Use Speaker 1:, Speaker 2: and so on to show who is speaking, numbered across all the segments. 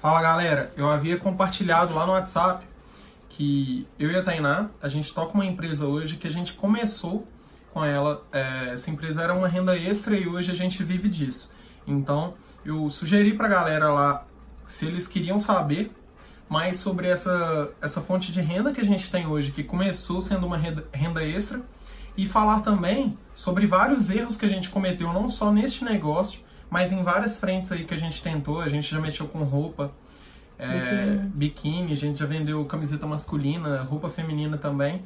Speaker 1: Fala galera, eu havia compartilhado lá no WhatsApp que eu e a Tainá, a gente toca uma empresa hoje que a gente começou com ela. É, essa empresa era uma renda extra e hoje a gente vive disso. Então eu sugeri pra galera lá se eles queriam saber mais sobre essa, essa fonte de renda que a gente tem hoje, que começou sendo uma renda, renda extra, e falar também sobre vários erros que a gente cometeu, não só neste negócio, mas em várias frentes aí que a gente tentou, a gente já mexeu com roupa, é, biquíni. a gente já vendeu camiseta masculina, roupa feminina também.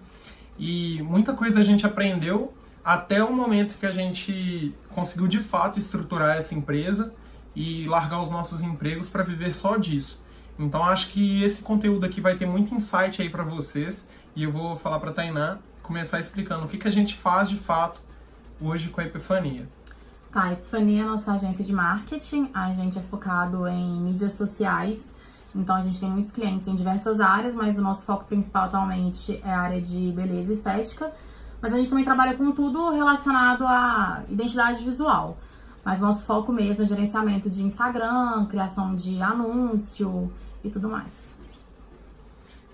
Speaker 1: E muita coisa a gente aprendeu até o momento que a gente conseguiu de fato estruturar essa empresa e largar os nossos empregos para viver só disso. Então acho que esse conteúdo aqui vai ter muito insight aí para vocês e eu vou falar para Tainá começar explicando o que, que a gente faz de fato hoje com a Epifania.
Speaker 2: Tá, Epifania é a nossa agência de marketing. A gente é focado em mídias sociais. Então a gente tem muitos clientes em diversas áreas, mas o nosso foco principal atualmente é a área de beleza e estética. Mas a gente também trabalha com tudo relacionado à identidade visual. Mas nosso foco mesmo é gerenciamento de Instagram, criação de anúncio e tudo mais.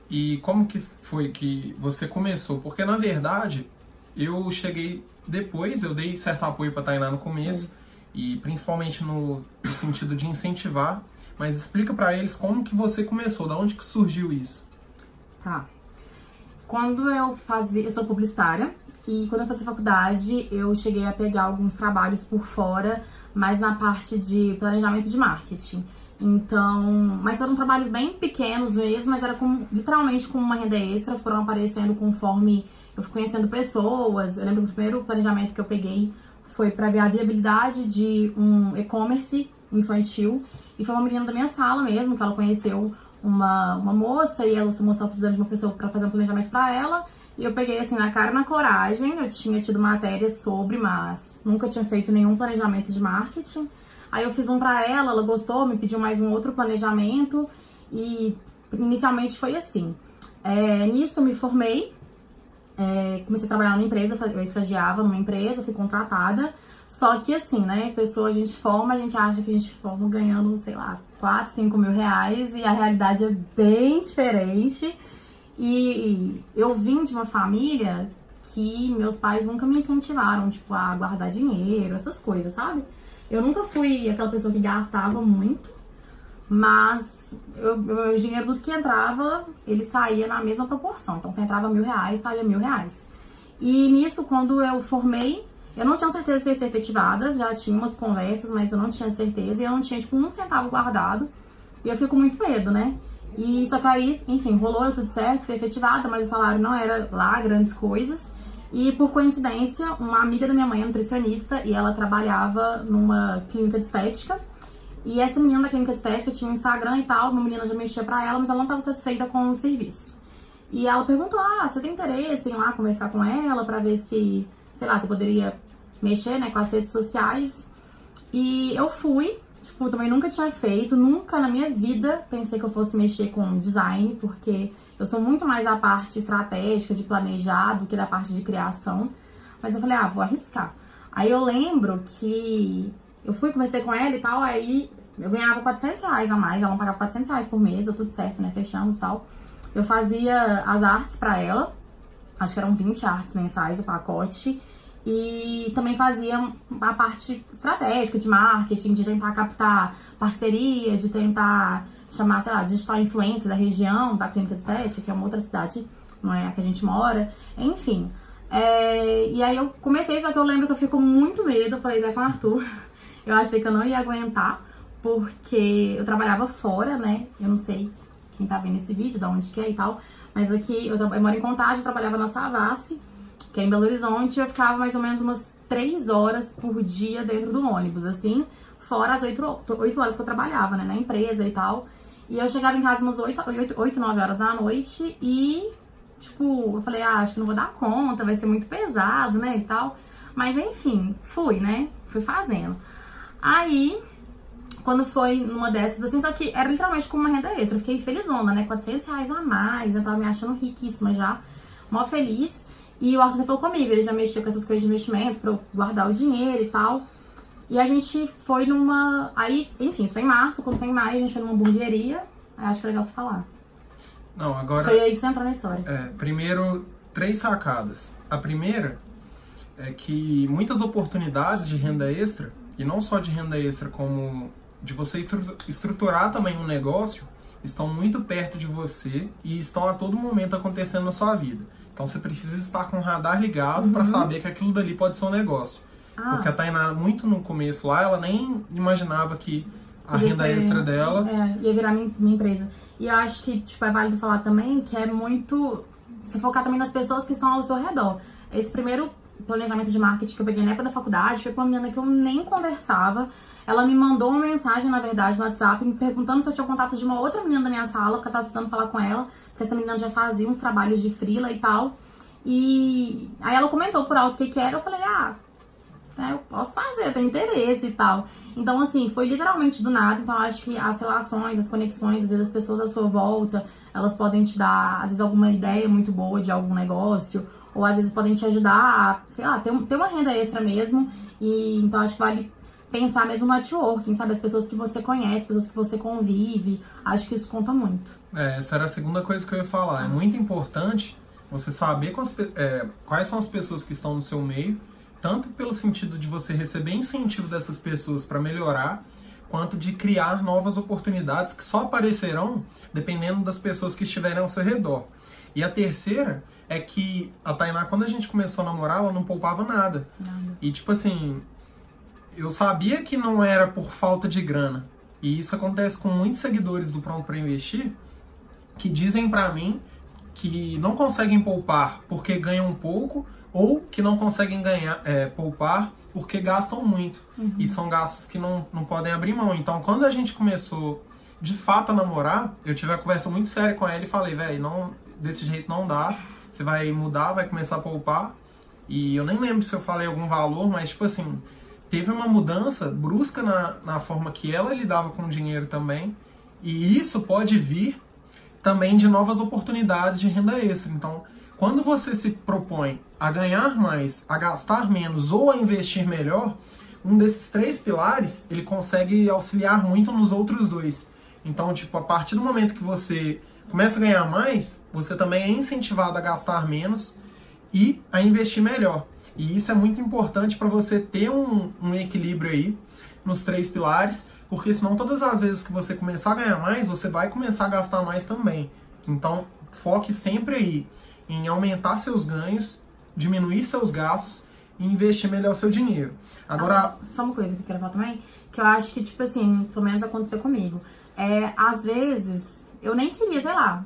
Speaker 1: E como que foi que você começou? Porque na verdade eu cheguei depois, eu dei certo apoio para Tainá no começo, e principalmente no, no, sentido de incentivar, mas explica para eles como que você começou, da onde que surgiu isso?
Speaker 2: Tá. Quando eu fazia, eu sou publicitária, e quando eu fazia faculdade, eu cheguei a pegar alguns trabalhos por fora, mais na parte de planejamento de marketing. Então, mas foram trabalhos bem pequenos mesmo, mas era com, literalmente com uma renda extra, foram aparecendo conforme eu fui conhecendo pessoas. Eu lembro que o primeiro planejamento que eu peguei foi para ver a viabilidade de um e-commerce infantil. E foi uma menina da minha sala mesmo, que ela conheceu uma, uma moça e ela se mostrou precisando de uma pessoa para fazer um planejamento para ela. E eu peguei assim na cara na coragem. Eu tinha tido matéria sobre, mas nunca tinha feito nenhum planejamento de marketing. Aí eu fiz um para ela, ela gostou, me pediu mais um outro planejamento e inicialmente foi assim. É, nisso me formei, é, comecei a trabalhar numa empresa, eu estagiava numa empresa, fui contratada. Só que assim, né, pessoa a gente forma, a gente acha que a gente forma ganhando, sei lá, 4, 5 mil reais e a realidade é bem diferente. E eu vim de uma família que meus pais nunca me incentivaram, tipo, a guardar dinheiro, essas coisas, sabe? Eu nunca fui aquela pessoa que gastava muito, mas o dinheiro, tudo que entrava, ele saía na mesma proporção. Então, se entrava mil reais, saía mil reais. E nisso, quando eu formei, eu não tinha certeza se ia ser efetivada, já tinha umas conversas, mas eu não tinha certeza, e eu não tinha, tipo, um centavo guardado. E eu fico muito medo, né? E só que aí, enfim, rolou tudo certo, foi efetivada, mas o salário não era lá grandes coisas. E por coincidência, uma amiga da minha mãe é nutricionista e ela trabalhava numa clínica de estética. E essa menina da clínica estética tinha um Instagram e tal, uma menina já mexia pra ela, mas ela não estava satisfeita com o serviço. E ela perguntou: Ah, você tem interesse em ir lá conversar com ela para ver se, sei lá, você poderia mexer né, com as redes sociais? E eu fui, tipo, também nunca tinha feito, nunca na minha vida pensei que eu fosse mexer com design, porque eu sou muito mais a parte estratégica, de planejar, do que da parte de criação. Mas eu falei, ah, vou arriscar. Aí eu lembro que eu fui, conversei com ela e tal, aí eu ganhava 400 reais a mais, ela não pagava 400 reais por mês, tudo certo, né? Fechamos e tal. Eu fazia as artes para ela, acho que eram 20 artes mensais o pacote. E também fazia a parte estratégica de marketing, de tentar captar parceria, de tentar chamar, sei lá, digital influencer da região, da Clínica Estética, que é uma outra cidade, não é a que a gente mora, enfim. É, e aí eu comecei, só que eu lembro que eu fiquei com muito medo, falei, Zé com o Arthur, eu achei que eu não ia aguentar, porque eu trabalhava fora, né, eu não sei quem tá vendo esse vídeo, da onde que é e tal, mas aqui, eu, eu moro em Contagem, eu trabalhava na Savassi, que é em Belo Horizonte, eu ficava mais ou menos umas três horas por dia dentro do ônibus, assim, fora as oito, oito horas que eu trabalhava, né, na empresa e tal. E eu chegava em casa umas 8, 8, 8 9 horas da noite e, tipo, eu falei, ah, acho que não vou dar conta, vai ser muito pesado, né, e tal. Mas enfim, fui, né, fui fazendo. Aí, quando foi numa dessas, assim, só que era literalmente como uma renda extra. Eu fiquei felizona, né, 400 reais a mais, eu tava me achando riquíssima já, mó feliz. E o Arthur falou comigo, ele já mexia com essas coisas de investimento pra eu guardar o dinheiro e tal. E a gente foi numa. Aí, enfim, isso foi em março, quando foi em maio, a gente foi numa hamburgueria. Aí acho que é legal você falar.
Speaker 1: Não, agora.
Speaker 2: Foi aí que você entrou na história.
Speaker 1: É, primeiro, três sacadas. A primeira é que muitas oportunidades de renda extra, e não só de renda extra, como de você estruturar também um negócio, estão muito perto de você e estão a todo momento acontecendo na sua vida. Então você precisa estar com o radar ligado uhum. para saber que aquilo dali pode ser um negócio. Ah. Porque a Tainá, muito no começo lá, ela nem imaginava que a Podia renda ser, extra dela.
Speaker 2: É, ia virar minha, minha empresa. E eu acho que tipo, é válido falar também que é muito. Você focar também nas pessoas que estão ao seu redor. Esse primeiro planejamento de marketing que eu peguei na época da faculdade foi com uma menina que eu nem conversava. Ela me mandou uma mensagem, na verdade, no WhatsApp, me perguntando se eu tinha contato de uma outra menina da minha sala, porque eu tava precisando falar com ela, porque essa menina já fazia uns trabalhos de frila e tal. E aí ela comentou por alto o que que era, eu falei, ah, né, eu posso fazer, eu tenho interesse e tal. Então, assim, foi literalmente do nada. Então, acho que as relações, as conexões, às vezes as pessoas à sua volta, elas podem te dar, às vezes, alguma ideia muito boa de algum negócio, ou às vezes podem te ajudar a, sei lá, ter, ter uma renda extra mesmo. E então, acho que vale pensar mesmo no networking, sabe? As pessoas que você conhece, pessoas que você convive. Acho que isso conta muito.
Speaker 1: É, essa era a segunda coisa que eu ia falar. É muito importante você saber quais, é, quais são as pessoas que estão no seu meio tanto pelo sentido de você receber incentivo dessas pessoas para melhorar, quanto de criar novas oportunidades que só aparecerão dependendo das pessoas que estiverem ao seu redor. E a terceira é que a Tainá, quando a gente começou a namorar, ela não poupava nada. E tipo assim, eu sabia que não era por falta de grana. E isso acontece com muitos seguidores do Pronto para Investir que dizem para mim que não conseguem poupar porque ganham pouco ou que não conseguem ganhar, é, poupar porque gastam muito. Uhum. E são gastos que não, não podem abrir mão. Então, quando a gente começou de fato a namorar, eu tive uma conversa muito séria com ela e falei, velho, não desse jeito não dá. Você vai mudar, vai começar a poupar. E eu nem lembro se eu falei algum valor, mas tipo assim, teve uma mudança brusca na, na forma que ela lidava com o dinheiro também. E isso pode vir também de novas oportunidades de renda extra. Então, quando você se propõe a ganhar mais, a gastar menos ou a investir melhor, um desses três pilares, ele consegue auxiliar muito nos outros dois. Então, tipo, a partir do momento que você começa a ganhar mais, você também é incentivado a gastar menos e a investir melhor. E isso é muito importante para você ter um, um, equilíbrio aí nos três pilares, porque senão todas as vezes que você começar a ganhar mais, você vai começar a gastar mais também. Então, foque sempre aí em aumentar seus ganhos, diminuir seus gastos e investir melhor o seu dinheiro. Agora. Ah,
Speaker 2: só uma coisa que eu nem queria, sei lá.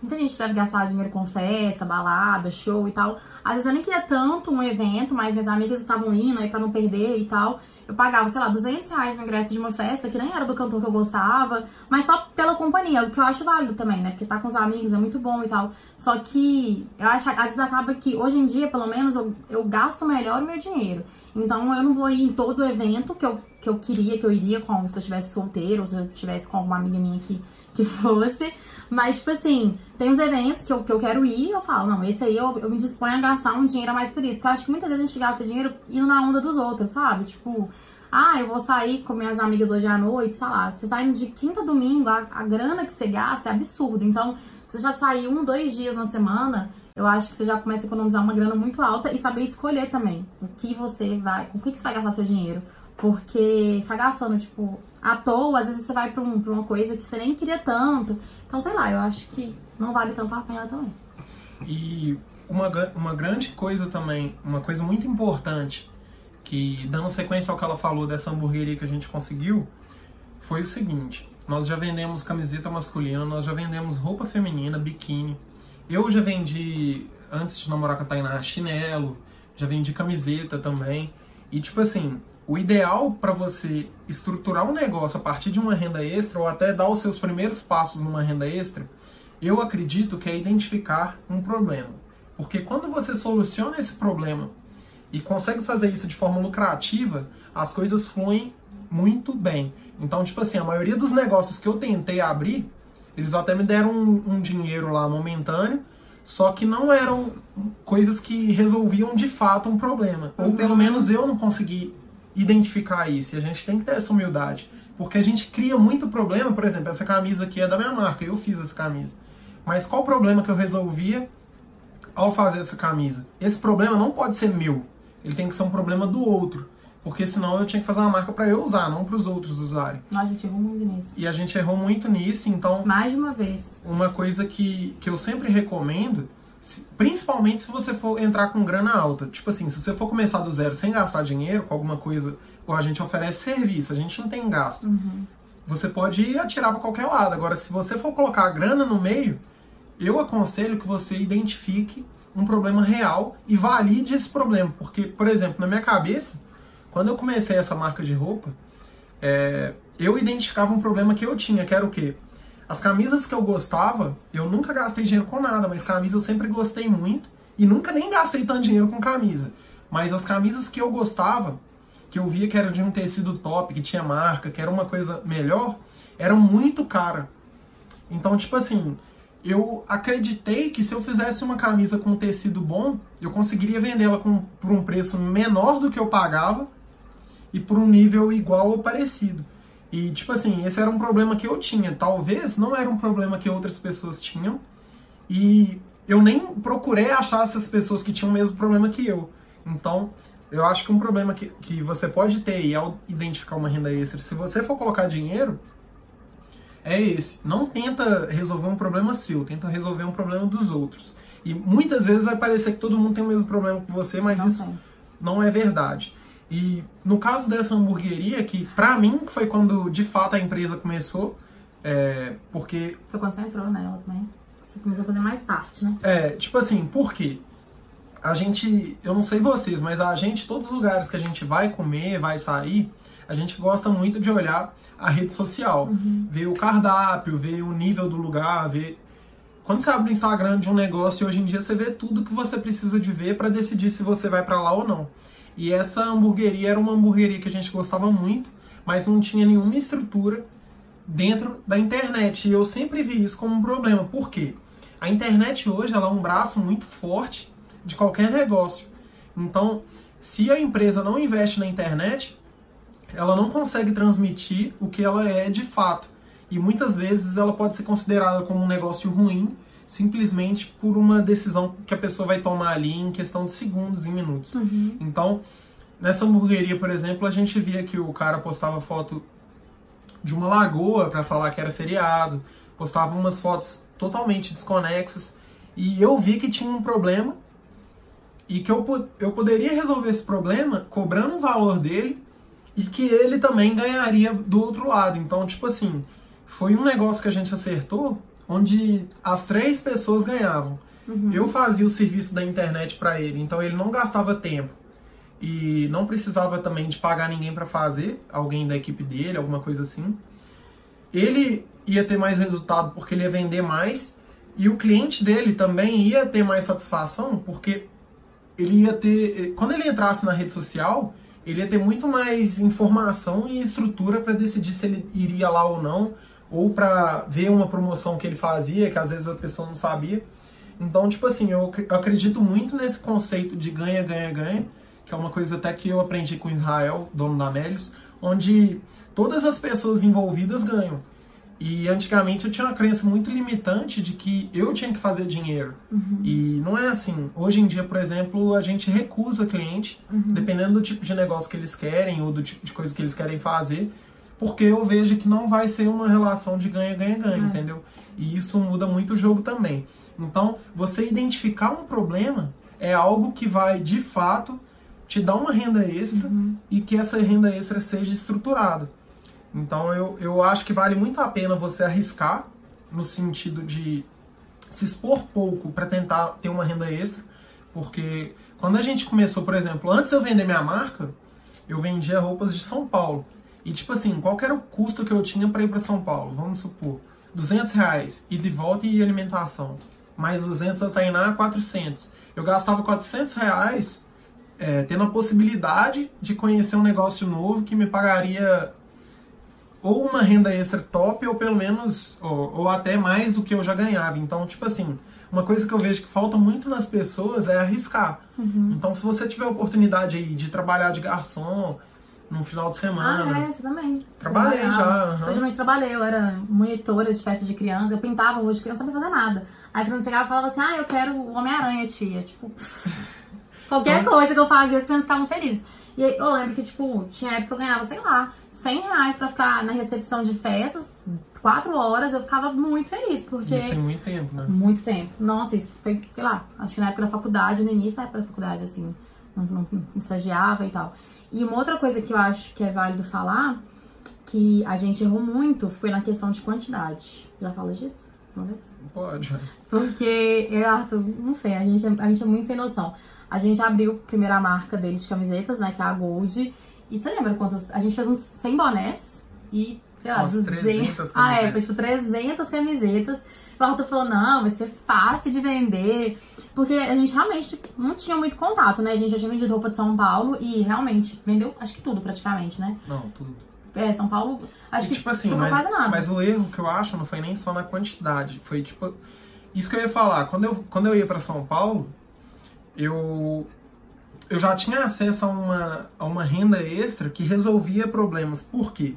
Speaker 2: Muita gente deve gastar dinheiro com festa, balada, show e tal. Às vezes eu nem queria tanto um evento, mas minhas amigas estavam indo aí pra não perder e tal eu pagava, sei lá, 200 reais no ingresso de uma festa que nem era do cantor que eu gostava, mas só pela companhia, o que eu acho válido também, né? Porque tá com os amigos é muito bom e tal. Só que eu acho, às vezes acaba que, hoje em dia, pelo menos, eu, eu gasto melhor o meu dinheiro. Então eu não vou ir em todo evento que eu, que eu queria, que eu iria com, se eu estivesse solteiro, ou se eu estivesse com alguma amiga minha que, que fosse. Mas, tipo assim, tem uns eventos que eu, que eu quero ir eu falo, não, esse aí eu, eu me disponho a gastar um dinheiro a mais por isso. Porque eu acho que muitas vezes a gente gasta dinheiro indo na onda dos outros, sabe? Tipo, ah, eu vou sair com minhas amigas hoje à noite, sei lá. Você saindo de quinta a domingo, a, a grana que você gasta é absurda. Então, você já sair um, dois dias na semana, eu acho que você já começa a economizar uma grana muito alta e saber escolher também o que você vai, com o que você vai gastar seu dinheiro. Porque ficar gastando, tipo, à toa, às vezes você vai pra, um, pra uma coisa que você nem queria tanto. Então, sei lá, eu acho que não vale tanto a pena também.
Speaker 1: E uma, uma grande coisa também, uma coisa muito importante, que dando sequência ao que ela falou dessa hamburgueria que a gente conseguiu, foi o seguinte: nós já vendemos camiseta masculina, nós já vendemos roupa feminina, biquíni. Eu já vendi, antes de namorar com a Tainá, chinelo, já vendi camiseta também. E tipo assim, o ideal para você estruturar um negócio a partir de uma renda extra ou até dar os seus primeiros passos numa renda extra, eu acredito que é identificar um problema. Porque quando você soluciona esse problema e consegue fazer isso de forma lucrativa, as coisas fluem muito bem. Então, tipo assim, a maioria dos negócios que eu tentei abrir, eles até me deram um, um dinheiro lá momentâneo, só que não eram coisas que resolviam de fato um problema. Ou pelo menos eu não consegui identificar isso, e a gente tem que ter essa humildade. Porque a gente cria muito problema, por exemplo, essa camisa aqui é da minha marca, eu fiz essa camisa. Mas qual o problema que eu resolvia ao fazer essa camisa? Esse problema não pode ser meu, ele tem que ser um problema do outro. Porque senão eu tinha que fazer uma marca para eu usar, não para os outros usarem.
Speaker 2: A gente errou muito nisso.
Speaker 1: E a gente errou muito nisso, então.
Speaker 2: Mais de uma vez.
Speaker 1: Uma coisa que, que eu sempre recomendo, se- principalmente se você for entrar com grana alta. Tipo assim, se você for começar do zero sem gastar dinheiro com alguma coisa, ou a gente oferece serviço, a gente não tem gasto. Você pode ir atirar para qualquer lado. Agora, se você for colocar a grana no meio, eu aconselho que você identifique um problema real e valide esse problema. Porque, por exemplo, na minha cabeça, quando eu comecei essa marca de roupa, é, eu identificava um problema que eu tinha, que era o quê? As camisas que eu gostava, eu nunca gastei dinheiro com nada, mas camisas eu sempre gostei muito e nunca nem gastei tanto dinheiro com camisa. Mas as camisas que eu gostava, que eu via que era de um tecido top, que tinha marca, que era uma coisa melhor, eram muito cara. Então, tipo assim, eu acreditei que se eu fizesse uma camisa com tecido bom, eu conseguiria vendê-la por um preço menor do que eu pagava e por um nível igual ou parecido. E, tipo assim, esse era um problema que eu tinha. Talvez não era um problema que outras pessoas tinham. E eu nem procurei achar essas pessoas que tinham o mesmo problema que eu. Então, eu acho que um problema que, que você pode ter e ao identificar uma renda extra, se você for colocar dinheiro, é esse. Não tenta resolver um problema seu, tenta resolver um problema dos outros. E muitas vezes vai parecer que todo mundo tem o mesmo problema que você, mas
Speaker 2: Não
Speaker 1: isso
Speaker 2: tem.
Speaker 1: não é verdade. E no caso dessa hamburgueria, que pra mim foi quando de fato a empresa começou, é, porque
Speaker 2: Foi quando você entrou nela também. Você começou a fazer mais parte, né?
Speaker 1: É, tipo assim, por quê? A gente, eu não sei vocês, mas a gente, todos os lugares que a gente vai comer, vai sair, a gente gosta muito de olhar a rede social. Ver o cardápio, ver o nível do lugar, ver. Quando você abre o Instagram de um negócio, hoje em dia você vê tudo que você precisa de ver para decidir se você vai para lá ou não. E essa hamburgueria era uma hamburgueria que a gente gostava muito, mas não tinha nenhuma estrutura dentro da internet. E eu sempre vi isso como um problema. Por quê? A internet hoje ela é um braço muito forte de qualquer negócio. Então, se a empresa não investe na internet, ela não consegue transmitir o que ela é de fato. E muitas vezes ela pode ser considerada como um negócio ruim, simplesmente por uma decisão que a pessoa vai tomar ali em questão de segundos, em minutos. Então, nessa hamburgueria, por exemplo, a gente via que o cara postava foto de uma lagoa para falar que era feriado, postava umas fotos totalmente desconexas e eu vi que tinha um problema e que eu, eu poderia resolver esse problema cobrando um valor dele e que ele também ganharia do outro lado. Então, tipo assim, foi um negócio que a gente acertou onde as três pessoas ganhavam. Eu fazia o serviço da internet para ele, então ele não gastava tempo e não precisava também de pagar ninguém para fazer, alguém da equipe dele, alguma coisa assim. Ele ia ter mais resultado porque ele ia vender mais e o cliente dele também ia ter mais satisfação porque ele ia ter, quando ele entrasse na rede social, ele ia ter muito mais informação e estrutura para decidir se ele iria lá ou não, ou para ver uma promoção que ele fazia, que às vezes a pessoa não sabia. Então, tipo assim, eu ac- eu acredito muito nesse conceito de ganha, ganha, ganha, que é uma coisa até que eu aprendi com Israel, dono da Melios, onde todas as pessoas envolvidas ganham. E antigamente eu tinha uma crença muito limitante de que eu tinha que fazer dinheiro. E não é assim. Hoje em dia, por exemplo, a gente recusa cliente, dependendo do tipo de negócio que eles querem ou do tipo de coisa que eles querem fazer, porque eu vejo que não vai ser uma relação de ganha-ganha-ganha,
Speaker 2: É.
Speaker 1: entendeu? E isso muda muito o jogo também. Então, você identificar um problema é algo que vai, de fato, te dar uma renda extra e que essa renda extra seja estruturada. Então, eu, eu acho que vale muito a pena você arriscar, no sentido de se expor pouco para tentar ter uma renda extra, porque quando a gente começou, por exemplo, antes de eu vender minha marca, eu vendia roupas de São Paulo. E tipo assim, qual era o custo que eu tinha para ir para São Paulo? Vamos supor, 200 reais, ida e volta e alimentação. Mais 200 a Tainá, 400. Eu gastava 400 reais é, tendo a possibilidade de conhecer um negócio novo que me pagaria ou uma renda extra top, ou pelo menos, ou, ou até mais do que eu já ganhava. Então, tipo assim, uma coisa que eu vejo que falta muito nas pessoas é arriscar. Então, se você tiver a oportunidade aí de trabalhar de garçom no final de semana.
Speaker 2: Ah, é, você também.
Speaker 1: Trabalhei
Speaker 2: Trabalhava.
Speaker 1: já. Aham.
Speaker 2: também trabalhei, eu era monitora de festa de criança, eu pintava roupa de criança, não sabia fazer nada. Aí a criança chegava e falava assim, ah, eu quero o Homem-Aranha, tia. Tipo, qualquer coisa que eu fazia, as crianças ficavam felizes. E aí, eu lembro que, tipo, tinha época que eu ganhava, sei lá, 100 reais pra ficar na recepção de festas, quatro horas, eu ficava muito feliz, porque...
Speaker 1: Isso tem muito tempo, né?
Speaker 2: Muito tempo. Nossa, isso foi, sei lá, acho que na época da faculdade, no início da época da faculdade, assim, não, não, não estagiava e tal. E uma outra coisa que eu acho que é válido falar, que a gente errou muito, foi na questão de quantidade. Já fala disso? Uma vez?
Speaker 1: Pode.
Speaker 2: Porque eu, Arthur, não sei, a gente, é- a gente é muito sem noção. A gente abriu a primeira marca deles de camisetas, né, que é a Gold. E você lembra quantas? A gente fez uns 100 bonés e, sei lá,
Speaker 1: Umas
Speaker 2: 200.
Speaker 1: 300
Speaker 2: ah, é,
Speaker 1: camisetas.
Speaker 2: foi tipo 300 camisetas. O Arthur falou: não, vai ser fácil de vender. Porque a gente realmente não tinha muito contato, né? A gente já tinha vendido roupa de São Paulo e realmente vendeu, acho que tudo praticamente, né?
Speaker 1: Não, tudo.
Speaker 2: É, São Paulo, acho
Speaker 1: E,
Speaker 2: que
Speaker 1: tipo assim, mas,
Speaker 2: quase nada.
Speaker 1: mas o erro que eu acho não foi nem só na quantidade. Foi tipo. Isso que eu ia falar. Quando eu, quando eu ia pra São Paulo, eu. Eu já tinha acesso a uma, a uma renda extra que resolvia problemas. Por quê?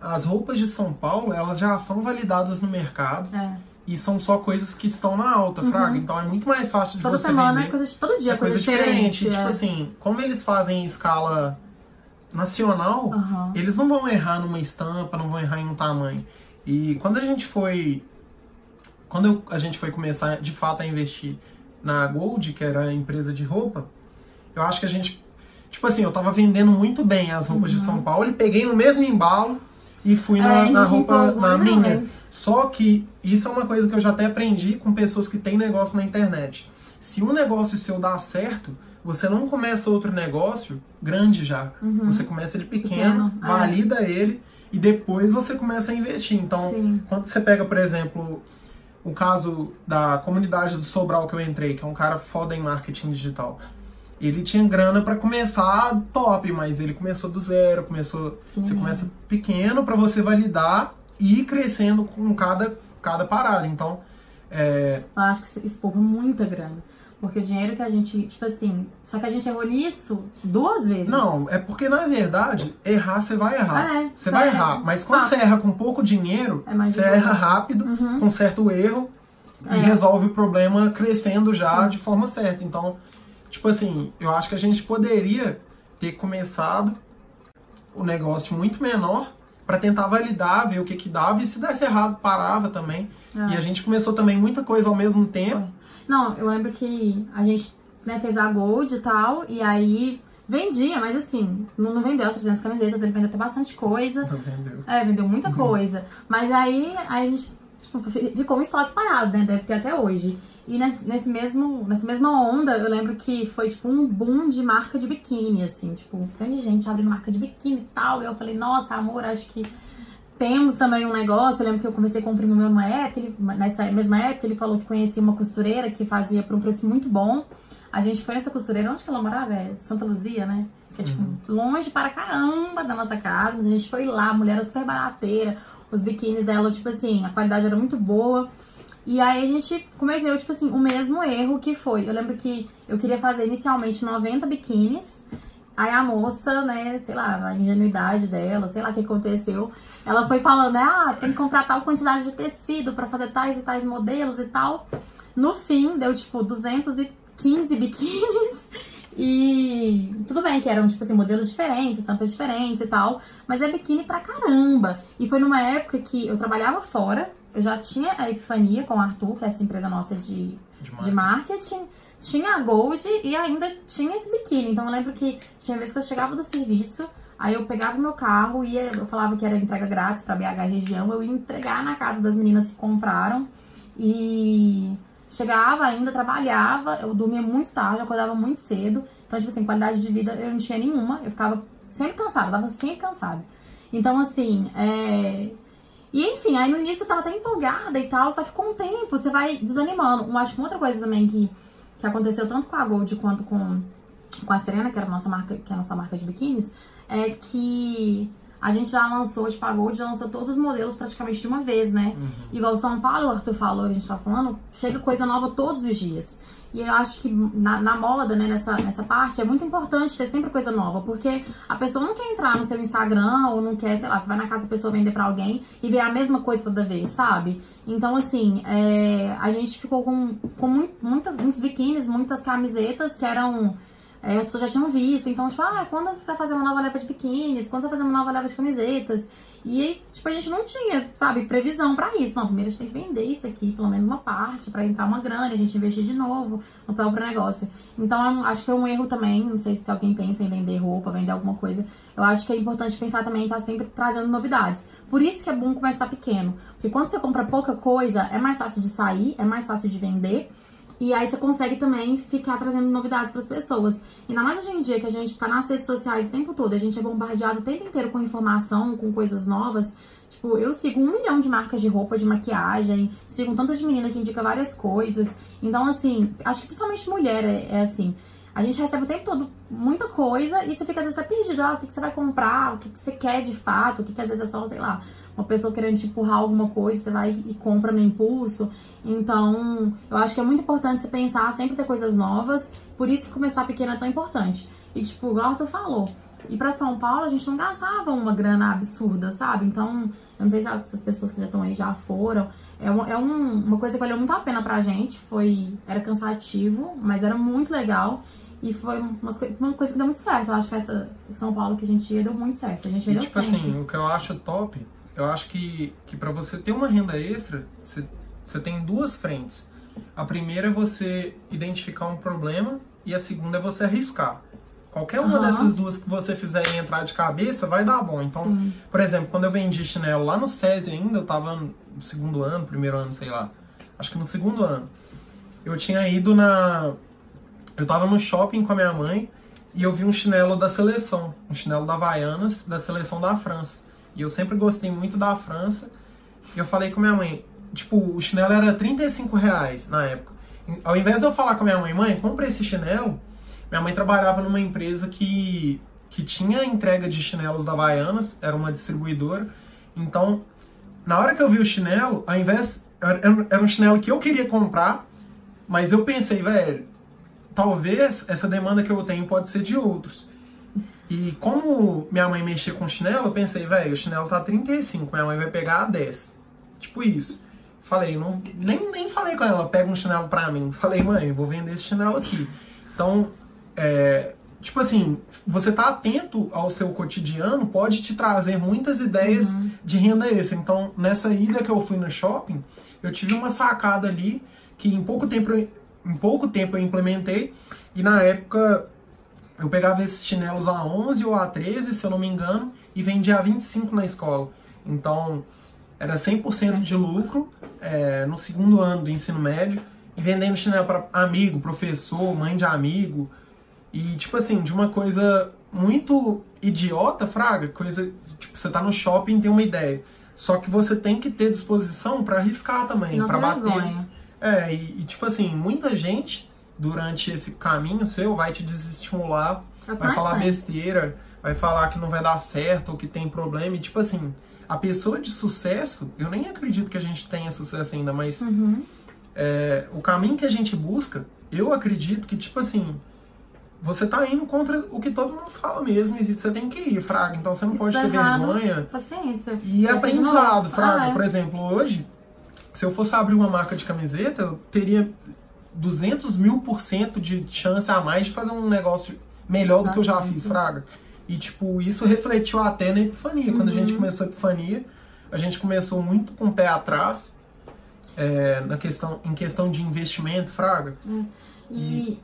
Speaker 1: As roupas de São Paulo, elas já são validadas no mercado
Speaker 2: É.
Speaker 1: e são só coisas que estão na alta, fraga. Então é muito mais fácil de
Speaker 2: Uhum. Toda
Speaker 1: você
Speaker 2: semana,
Speaker 1: vender.
Speaker 2: é coisa, todo dia,
Speaker 1: é
Speaker 2: coisa,
Speaker 1: coisa
Speaker 2: diferente.
Speaker 1: diferente. Tipo
Speaker 2: é.
Speaker 1: assim, como eles fazem em escala nacional,
Speaker 2: Aham.
Speaker 1: eles não vão errar numa estampa, não vão errar em um tamanho. E quando a gente foi. Quando eu- a gente foi começar de fato a investir na Gold, que era a empresa de roupa, eu acho que a gente. Tipo assim, eu tava vendendo muito bem as roupas de São Paulo e peguei no mesmo embalo e fui
Speaker 2: Uhum. É,
Speaker 1: na, na roupa na minha. Só que isso é uma coisa que eu já até aprendi com pessoas que têm negócio na internet. Se um negócio seu dá certo, você não começa outro negócio grande já. Você começa ele pequeno,
Speaker 2: Uhum. Pequeno, é.
Speaker 1: valida ele e depois você começa a investir. Então,
Speaker 2: Sim.
Speaker 1: quando você pega, por exemplo, o caso da comunidade do Sobral que eu entrei, que é um cara foda em marketing digital. Ele tinha grana pra começar top, mas ele começou do zero, começou, você
Speaker 2: Uhum.
Speaker 1: começa pequeno pra você validar e ir crescendo com cada cada parada. Então, é,
Speaker 2: Eu acho que isso expõe muita grana. Porque o dinheiro que a gente, tipo assim, só que a gente errou nisso duas vezes.
Speaker 1: não, é porque na verdade, errar você vai errar.
Speaker 2: É,
Speaker 1: você vai
Speaker 2: sério.
Speaker 1: errar, mas quando
Speaker 2: Fato.
Speaker 1: você erra com pouco dinheiro,
Speaker 2: É
Speaker 1: você erra rápido,
Speaker 2: Uhum.
Speaker 1: conserta o erro e
Speaker 2: É.
Speaker 1: resolve o problema crescendo já
Speaker 2: Sim.
Speaker 1: de forma certa. Então, tipo assim, eu acho que a gente poderia ter começado o negócio muito menor para tentar validar, ver o que que dava e se desse errado, parava também.
Speaker 2: É.
Speaker 1: E a gente começou também muita coisa ao mesmo tempo.
Speaker 2: Não, eu lembro que a gente né, fez a Gold e tal, e aí vendia, mas assim, não, não vendeu as 300 camisetas, ele vendeu até bastante coisa.
Speaker 1: Não vendeu.
Speaker 2: É, vendeu
Speaker 1: Uhum.
Speaker 2: muita coisa. Mas aí, aí a gente tipo, fi- ficou um estoque parado, né? Deve ter até hoje. E nesse, mesmo, nessa mesma onda, eu lembro que foi tipo um boom de marca de biquíni, assim, tipo, um tanto de gente abrindo marca de biquíni e tal. E eu falei, nossa, amor, acho que temos também um negócio. Eu lembro que eu conversei com um primo meu numa época, ele, nessa mesma época, ele falou que conhecia uma costureira que fazia por um preço muito bom. A gente foi nessa costureira, onde que ela morava? É Santa Luzia, né? Que é tipo longe para caramba da nossa casa, mas a gente foi lá, a mulher era super barateira, os biquínis dela, tipo assim, a qualidade era muito boa. E aí a gente cometeu, tipo assim, o mesmo erro que foi. Eu lembro que eu queria fazer inicialmente 90 biquínis. Aí a moça, né, sei lá, a ingenuidade dela, sei lá o que aconteceu. Ela foi falando, né, ah, tem que comprar tal quantidade de tecido pra fazer tais e tais modelos e tal. No fim, deu, tipo, 215 biquínis. E tudo bem que eram, tipo assim, modelos diferentes, estampas diferentes e tal. Mas é biquíni pra caramba. E foi numa época que eu trabalhava fora. Eu já tinha a Epifania com o Arthur, que é essa empresa nossa de,
Speaker 1: De
Speaker 2: de marketing. Tinha a Gold e ainda tinha esse biquíni. Então eu lembro que tinha vezes que eu chegava do serviço, aí eu pegava o meu carro, ia, eu falava que era entrega grátis pra BH região, eu ia entregar na casa das meninas que compraram. E chegava ainda, trabalhava, eu dormia muito tarde, acordava muito cedo. Então, tipo assim, qualidade de vida eu não tinha nenhuma. Eu ficava sempre cansada, eu tava sempre cansada. Então, assim, é... E enfim, aí no início eu tava até empolgada e tal, só que com o tempo você vai desanimando. Eu acho que uma outra coisa também que, que aconteceu tanto com a Gold quanto com, com a Serena, que era a nossa marca, que é a nossa marca de biquínis, é que a gente já lançou, tipo, a Gold já lançou todos os modelos praticamente de uma vez, né? Uhum. Igual São Paulo, o Arthur falou, a gente tava falando, chega coisa nova todos os dias. E eu acho que na, na moda, né, nessa, nessa parte, é muito importante ter sempre coisa nova, porque a pessoa não quer entrar no seu Instagram ou não quer, sei lá, você vai na casa da pessoa vender pra alguém e ver a mesma coisa toda vez, sabe? Então, assim, é, a gente ficou com, com muito, muita, muitos biquínis, muitas camisetas que eram. É, as pessoas já tinham visto, então, tipo, ah, quando você vai fazer uma nova leva de biquínis, quando você vai fazer uma nova leva de camisetas. E, tipo, a gente não tinha, sabe, previsão para isso. Não, primeiro a gente tem que vender isso aqui, pelo menos uma parte, para entrar uma grana, a gente investir de novo no próprio negócio. Então, acho que foi um erro também. Não sei se alguém pensa em vender roupa, vender alguma coisa. Eu acho que é importante pensar também em estar sempre trazendo novidades. Por isso que é bom começar pequeno. Porque quando você compra pouca coisa, é mais fácil de sair, é mais fácil de vender. E aí você consegue também ficar trazendo novidades para as pessoas. Ainda mais hoje em dia que a gente está nas redes sociais o tempo todo, a gente é bombardeado o tempo inteiro com informação, com coisas novas. Tipo, eu sigo um milhão de marcas de roupa, de maquiagem, sigo tantas meninas que indicam várias coisas. Então, assim, acho que principalmente mulher é, é assim. A gente recebe o tempo todo muita coisa e você fica às vezes até perdido. Ah, o que, que você vai comprar? O que, que você quer de fato? O que, que às vezes é só, sei lá, uma pessoa querendo te empurrar alguma coisa, você vai e compra no impulso. Então, eu acho que é muito importante você pensar, sempre ter coisas novas. Por isso que começar pequeno é tão importante. E, tipo, igual tu falou, e para São Paulo a gente não gastava uma grana absurda, sabe? Então, eu não sei se as pessoas que já estão aí já foram. É, uma, é um, uma coisa que valeu muito a pena pra gente. Foi. Era cansativo, mas era muito legal. E foi uma, uma coisa que deu muito certo. Eu acho que essa São Paulo que a gente ia deu muito certo. A gente
Speaker 1: e, tipo sempre. assim, o que eu acho top eu acho que, que para você ter uma renda extra, você, você tem duas frentes. A primeira é você identificar um problema e a segunda é você arriscar. Qualquer uma uhum. dessas duas que você fizer e entrar de cabeça vai dar bom. Então, Sim. por exemplo, quando eu vendi chinelo lá no SESI ainda, eu tava no segundo ano, primeiro ano, sei lá. Acho que no segundo ano. Eu tinha ido na. Eu tava no shopping com a minha mãe e eu vi um chinelo da seleção, um chinelo da Havaianas da seleção da França. E eu sempre gostei muito da França. E eu falei com minha mãe, tipo, o chinelo era 35 reais na época. Ao invés de eu falar com minha mãe, mãe, compra esse chinelo, minha mãe trabalhava numa empresa que, que tinha entrega de chinelos da Havaianas, era uma distribuidora. Então, na hora que eu vi o chinelo, ao invés. Era um chinelo que eu queria comprar, mas eu pensei, velho, talvez essa demanda que eu tenho pode ser de outros. E como minha mãe mexia com chinelo, eu pensei, velho, o chinelo tá 35, minha mãe vai pegar a 10. Tipo isso. Falei, não, nem, nem falei com ela, pega um chinelo pra mim. Falei, mãe, vou vender esse chinelo aqui. Então, é, tipo assim, você tá atento ao seu cotidiano pode te trazer muitas ideias uhum. de renda extra. Então, nessa ida que eu fui no shopping, eu tive uma sacada ali que em pouco tempo, em pouco tempo eu implementei. E na época eu pegava esses chinelos a 11 ou a 13, se eu não me engano, e vendia a 25 na escola. Então, era 100% de lucro é, no segundo ano do ensino médio, e vendendo chinelo para amigo, professor, mãe de amigo. E, tipo assim, de uma coisa muito idiota, fraga, coisa, tipo, você tá no shopping e tem uma ideia. Só que você tem que ter disposição para arriscar também, para bater. É, e, e, tipo assim, muita gente durante esse caminho seu vai te desestimular, é vai falar besteira, vai falar que não vai dar certo ou que tem problema. E tipo assim, a pessoa de sucesso, eu nem acredito que a gente tenha sucesso ainda, mas uhum. é, o caminho que a gente busca, eu acredito que, tipo assim, você tá indo contra o que todo mundo fala mesmo, e você tem que ir, Fraga. Então você não Isso pode tá ter errado. vergonha.
Speaker 2: Paciência.
Speaker 1: E é aprendizado, Fraga. Ah, é. Por exemplo, hoje, se eu fosse abrir uma marca de camiseta, eu teria 200 mil por cento de chance a mais de fazer um negócio melhor do que eu já fiz, Fraga. E, tipo, isso refletiu até na Epifania. Quando a gente uhum. começou a Epifania, a gente começou muito com o pé atrás é, na questão, em questão de investimento, Fraga.
Speaker 2: É. E, e,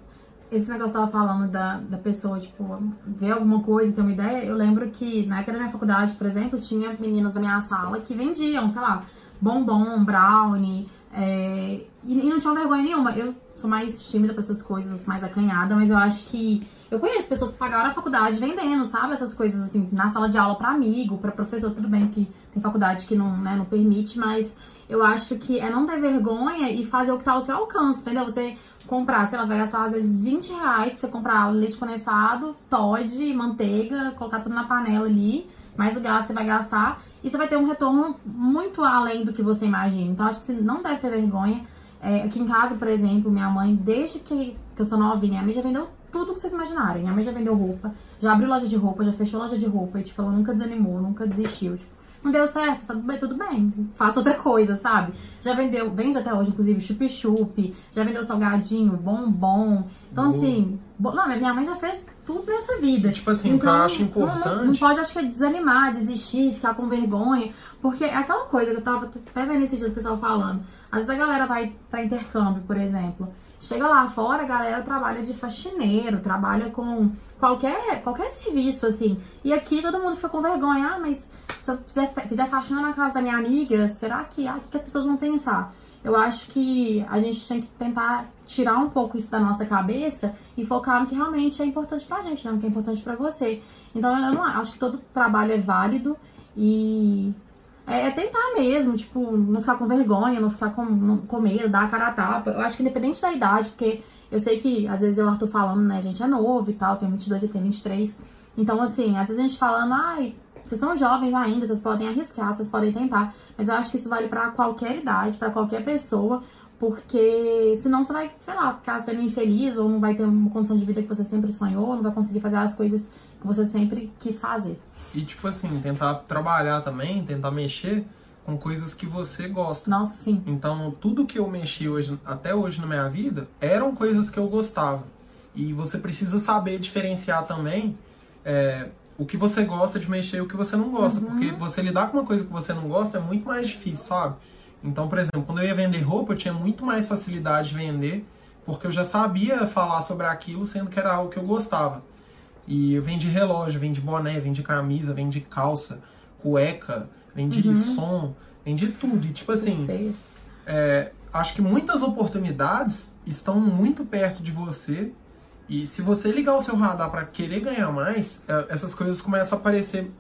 Speaker 2: esse negócio que tava falando da, da pessoa, tipo, ver alguma coisa ter uma ideia, eu lembro que na época da minha faculdade, por exemplo, tinha meninas da minha sala que vendiam, sei lá, bombom, brownie, é, e, não tinha vergonha nenhuma. Eu sou mais tímida pra essas coisas, mais acanhada, mas eu acho que. Eu conheço pessoas que pagaram a faculdade vendendo, sabe? Essas coisas assim, na sala de aula para amigo, para professor, tudo bem que tem faculdade que não, né, não permite, mas eu acho que é não ter vergonha e fazer o que tá ao seu alcance, entendeu? Você comprar, sei lá, vai gastar às vezes 20 reais pra você comprar leite condensado, Todd, manteiga, colocar tudo na panela ali mais o gasto você vai gastar e você vai ter um retorno muito além do que você imagina. Então, acho que você não deve ter vergonha. É, aqui em casa, por exemplo, minha mãe, desde que, que eu sou novinha, minha mãe já vendeu tudo que vocês imaginarem. Minha mãe já vendeu roupa, já abriu loja de roupa, já fechou loja de roupa. E, tipo, ela nunca desanimou, nunca desistiu. Tipo, não deu certo, tudo bem, tudo bem, faça outra coisa, sabe? Já vendeu, vende até hoje, inclusive, chup-chup, já vendeu salgadinho, bombom. Então, Boa. assim, não, minha mãe já fez tudo nessa vida.
Speaker 1: Tipo assim, então, o que eu acho importante.
Speaker 2: Não, não, pode, acho que, é desanimar, desistir, ficar com vergonha. Porque é aquela coisa que eu tava até vendo esses dias o pessoal falando. Às vezes a galera vai pra intercâmbio, por exemplo. Chega lá fora, a galera trabalha de faxineiro, trabalha com qualquer, qualquer serviço, assim. E aqui todo mundo fica com vergonha. Ah, mas se eu fizer, fizer faxina na casa da minha amiga, será que, ah, o que as pessoas vão pensar? Eu acho que a gente tem que tentar tirar um pouco isso da nossa cabeça e focar no que realmente é importante pra gente, né? No que é importante pra você. Então eu não acho que todo trabalho é válido e é, é, tentar mesmo, tipo, não ficar com vergonha, não ficar com, com medo, dar a cara a tapa. Eu acho que independente da idade, porque eu sei que às vezes eu, Arthur, falando, né, a gente é novo e tal, tem 22 e tem 23. Então, assim, às vezes a gente falando, ai, vocês são jovens ainda, vocês podem arriscar, vocês podem tentar. Mas eu acho que isso vale para qualquer idade, para qualquer pessoa, porque senão você vai, sei lá, ficar sendo infeliz ou não vai ter uma condição de vida que você sempre sonhou, não vai conseguir fazer as coisas que você sempre quis fazer.
Speaker 1: E, tipo assim, tentar trabalhar também, tentar mexer com coisas que você gosta.
Speaker 2: Nossa, sim.
Speaker 1: Então, tudo que eu mexi hoje, até hoje na minha vida, eram coisas que eu gostava. E você precisa saber diferenciar também é, o que você gosta de mexer e o que você não gosta. Uhum. Porque você lidar com uma coisa que você não gosta é muito mais difícil, sabe? Então, por exemplo, quando eu ia vender roupa, eu tinha muito mais facilidade de vender, porque eu já sabia falar sobre aquilo, sendo que era algo que eu gostava. E eu vendi relógio, vendi boné, vendi camisa, vendi calça, cueca, vendi uhum. som, vendi tudo. E tipo assim, é, acho que muitas oportunidades estão muito perto de você e se você ligar o seu radar para querer ganhar mais, é, essas coisas começam a aparecer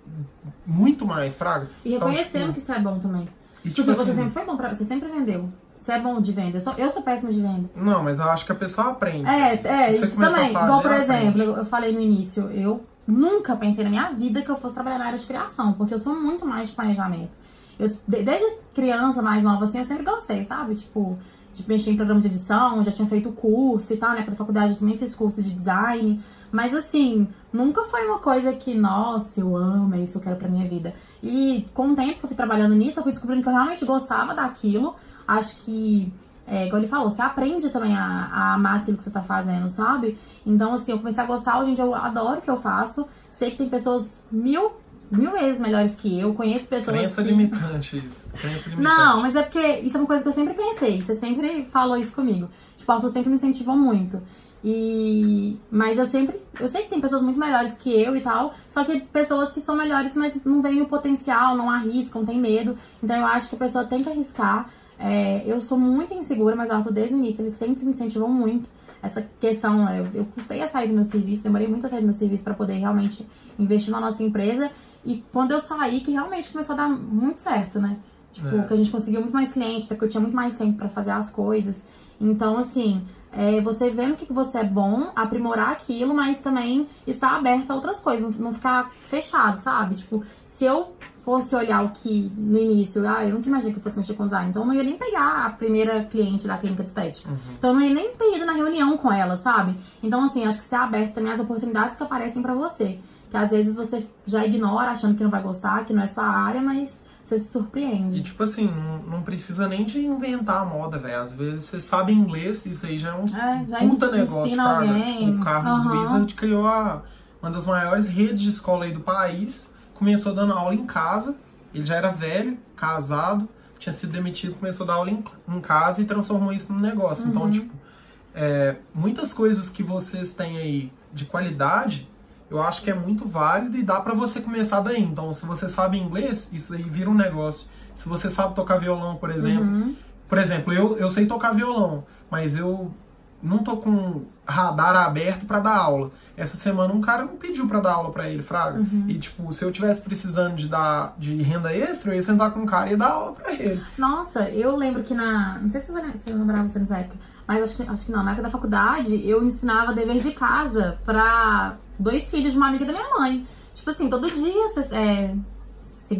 Speaker 1: muito mais, fraga.
Speaker 2: E reconhecendo então, tipo, que isso é bom também. E, tipo, assim, você sempre foi bom pra, você sempre vendeu. Você é bom de venda. Eu sou, eu sou péssima de venda.
Speaker 1: Não, mas eu acho que a pessoa aprende.
Speaker 2: É, é, isso também. Fazer, Igual, por exemplo, aprende. eu falei no início, eu nunca pensei na minha vida que eu fosse trabalhar na área de criação, porque eu sou muito mais de planejamento. Eu, desde criança mais nova, assim, eu sempre gostei, sabe? Tipo, de mexer em programa de edição, já tinha feito curso e tal, né? Pra faculdade eu também fiz curso de design. Mas assim, nunca foi uma coisa que, nossa, eu amo, é isso que eu quero pra minha vida. E com o tempo que eu fui trabalhando nisso, eu fui descobrindo que eu realmente gostava daquilo. Acho que, é, igual ele falou, você aprende também a, a amar aquilo que você tá fazendo, sabe? Então, assim, eu comecei a gostar, hoje em dia eu adoro o que eu faço. Sei que tem pessoas mil mil vezes melhores que eu. Conheço pessoas.
Speaker 1: Crença
Speaker 2: que...
Speaker 1: limitante isso. Crença limitante.
Speaker 2: Não, mas é porque isso é uma coisa que eu sempre pensei. Você sempre falou isso comigo. Tipo, Arthur sempre me incentivou muito. E mas eu sempre, eu sei que tem pessoas muito melhores que eu e tal, só que pessoas que são melhores, mas não veem o potencial, não arriscam, tem medo. Então eu acho que a pessoa tem que arriscar. É, eu sou muito insegura, mas o Arthur desde o início ele sempre me incentivou muito essa questão. Eu, eu custei a sair do meu serviço, demorei muito a sair do meu serviço para poder realmente investir na nossa empresa. E quando eu saí, que realmente começou a dar muito certo, né? Tipo, é. que a gente conseguiu muito mais clientes, porque eu tinha muito mais tempo para fazer as coisas. Então, assim, é você vendo o que, que você é bom, aprimorar aquilo, mas também estar aberto a outras coisas, não ficar fechado, sabe? Tipo, se eu fosse olhar o que no início, ah, eu nunca imaginei que eu fosse mexer com design, então eu não ia nem pegar a primeira cliente da clínica de estética. Uhum. Então eu não ia nem ter ido na reunião com ela, sabe? Então, assim, acho que ser aberto também às oportunidades que aparecem para você que às vezes você já ignora achando que não vai gostar, que não é sua área, mas você se surpreende.
Speaker 1: E tipo assim, não, não precisa nem de inventar a moda, velho. Às vezes você sabe inglês, isso aí já é um é, já puta negócio, cara. Tipo, o Carlos uhum. Wizard criou a, uma das maiores redes de escola aí do país. Começou dando aula em casa. Ele já era velho, casado, tinha sido demitido, começou a dar aula em, em casa e transformou isso num negócio. Então, uhum. Então, tipo, é, muitas coisas que vocês têm aí de qualidade eu acho que é muito válido e dá para você começar daí. Então, se você sabe inglês, isso aí vira um negócio. Se você sabe tocar violão, por exemplo. Uhum. Por exemplo, eu, eu sei tocar violão, mas eu não tô com radar aberto para dar aula. Essa semana um cara me pediu para dar aula para ele, Fraga. Uhum. E tipo, se eu tivesse precisando de dar de renda extra, eu ia sentar com um cara e dar aula para ele.
Speaker 2: Nossa, eu lembro que na, não sei se você lembrava você nessa época, mas acho que acho que não, na época da faculdade, eu ensinava dever de casa para dois filhos de uma amiga da minha mãe. Tipo assim, todo dia, é,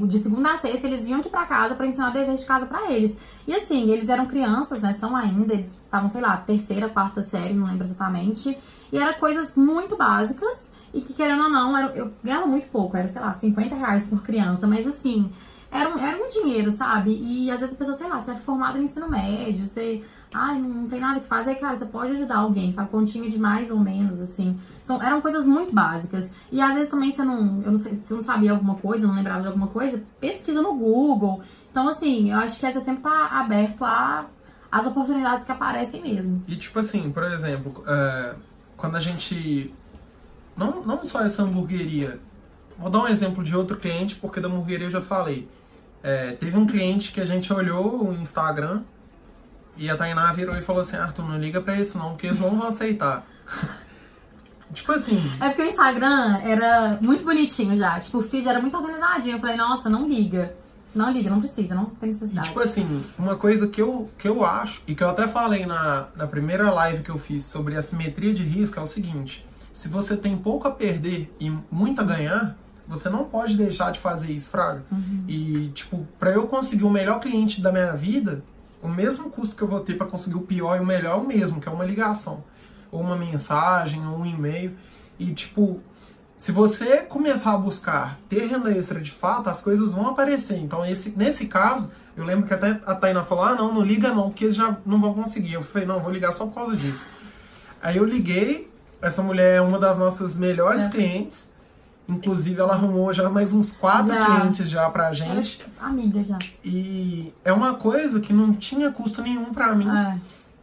Speaker 2: de segunda a sexta, eles iam aqui pra casa para ensinar dever de casa para eles. E assim, eles eram crianças, né? São ainda, eles estavam, sei lá, terceira, quarta série, não lembro exatamente. E eram coisas muito básicas e que, querendo ou não, era, eu ganhava muito pouco, era, sei lá, 50 reais por criança, mas assim, era um, era um dinheiro, sabe? E às vezes a pessoa, sei lá, você é formado no ensino médio, você ai, não tem nada que fazer, cara, você pode ajudar alguém, sabe? Continha de mais ou menos, assim. São, eram coisas muito básicas. E às vezes também você não, eu não sei, você não sabia alguma coisa, não lembrava de alguma coisa, pesquisa no Google. Então, assim, eu acho que você sempre tá aberto a as oportunidades que aparecem mesmo.
Speaker 1: E tipo assim, por exemplo, é, quando a gente. Não, não só essa hamburgueria. Vou dar um exemplo de outro cliente, porque da hamburgueria eu já falei. É, teve um cliente que a gente olhou o Instagram e a Tainá virou e falou assim, Arthur, não liga pra isso não, porque eles não vão aceitar. tipo assim...
Speaker 2: É porque o Instagram era muito bonitinho já. Tipo, o feed era muito organizadinho. Eu falei, nossa, não liga. Não liga, não precisa, não tem necessidade.
Speaker 1: E, tipo assim, uma coisa que eu, que eu acho, e que eu até falei na, na primeira live que eu fiz sobre a simetria de risco, é o seguinte. Se você tem pouco a perder e muito a ganhar, você não pode deixar de fazer isso, Fraga. Uhum. E, tipo, pra eu conseguir o melhor cliente da minha vida, o mesmo custo que eu vou ter para conseguir o pior e o melhor é o mesmo, que é uma ligação, ou uma mensagem, ou um e-mail. E tipo, se você começar a buscar ter renda extra de fato, as coisas vão aparecer. Então, esse, nesse caso, eu lembro que até a Taina falou: ah, não, não liga não, porque eles já não vão conseguir. Eu falei: não, vou ligar só por causa disso. Aí eu liguei, essa mulher é uma das nossas melhores é. clientes. Inclusive, ela arrumou já mais uns quatro já. clientes já pra gente.
Speaker 2: Ela é amiga já.
Speaker 1: E é uma coisa que não tinha custo nenhum pra mim. É.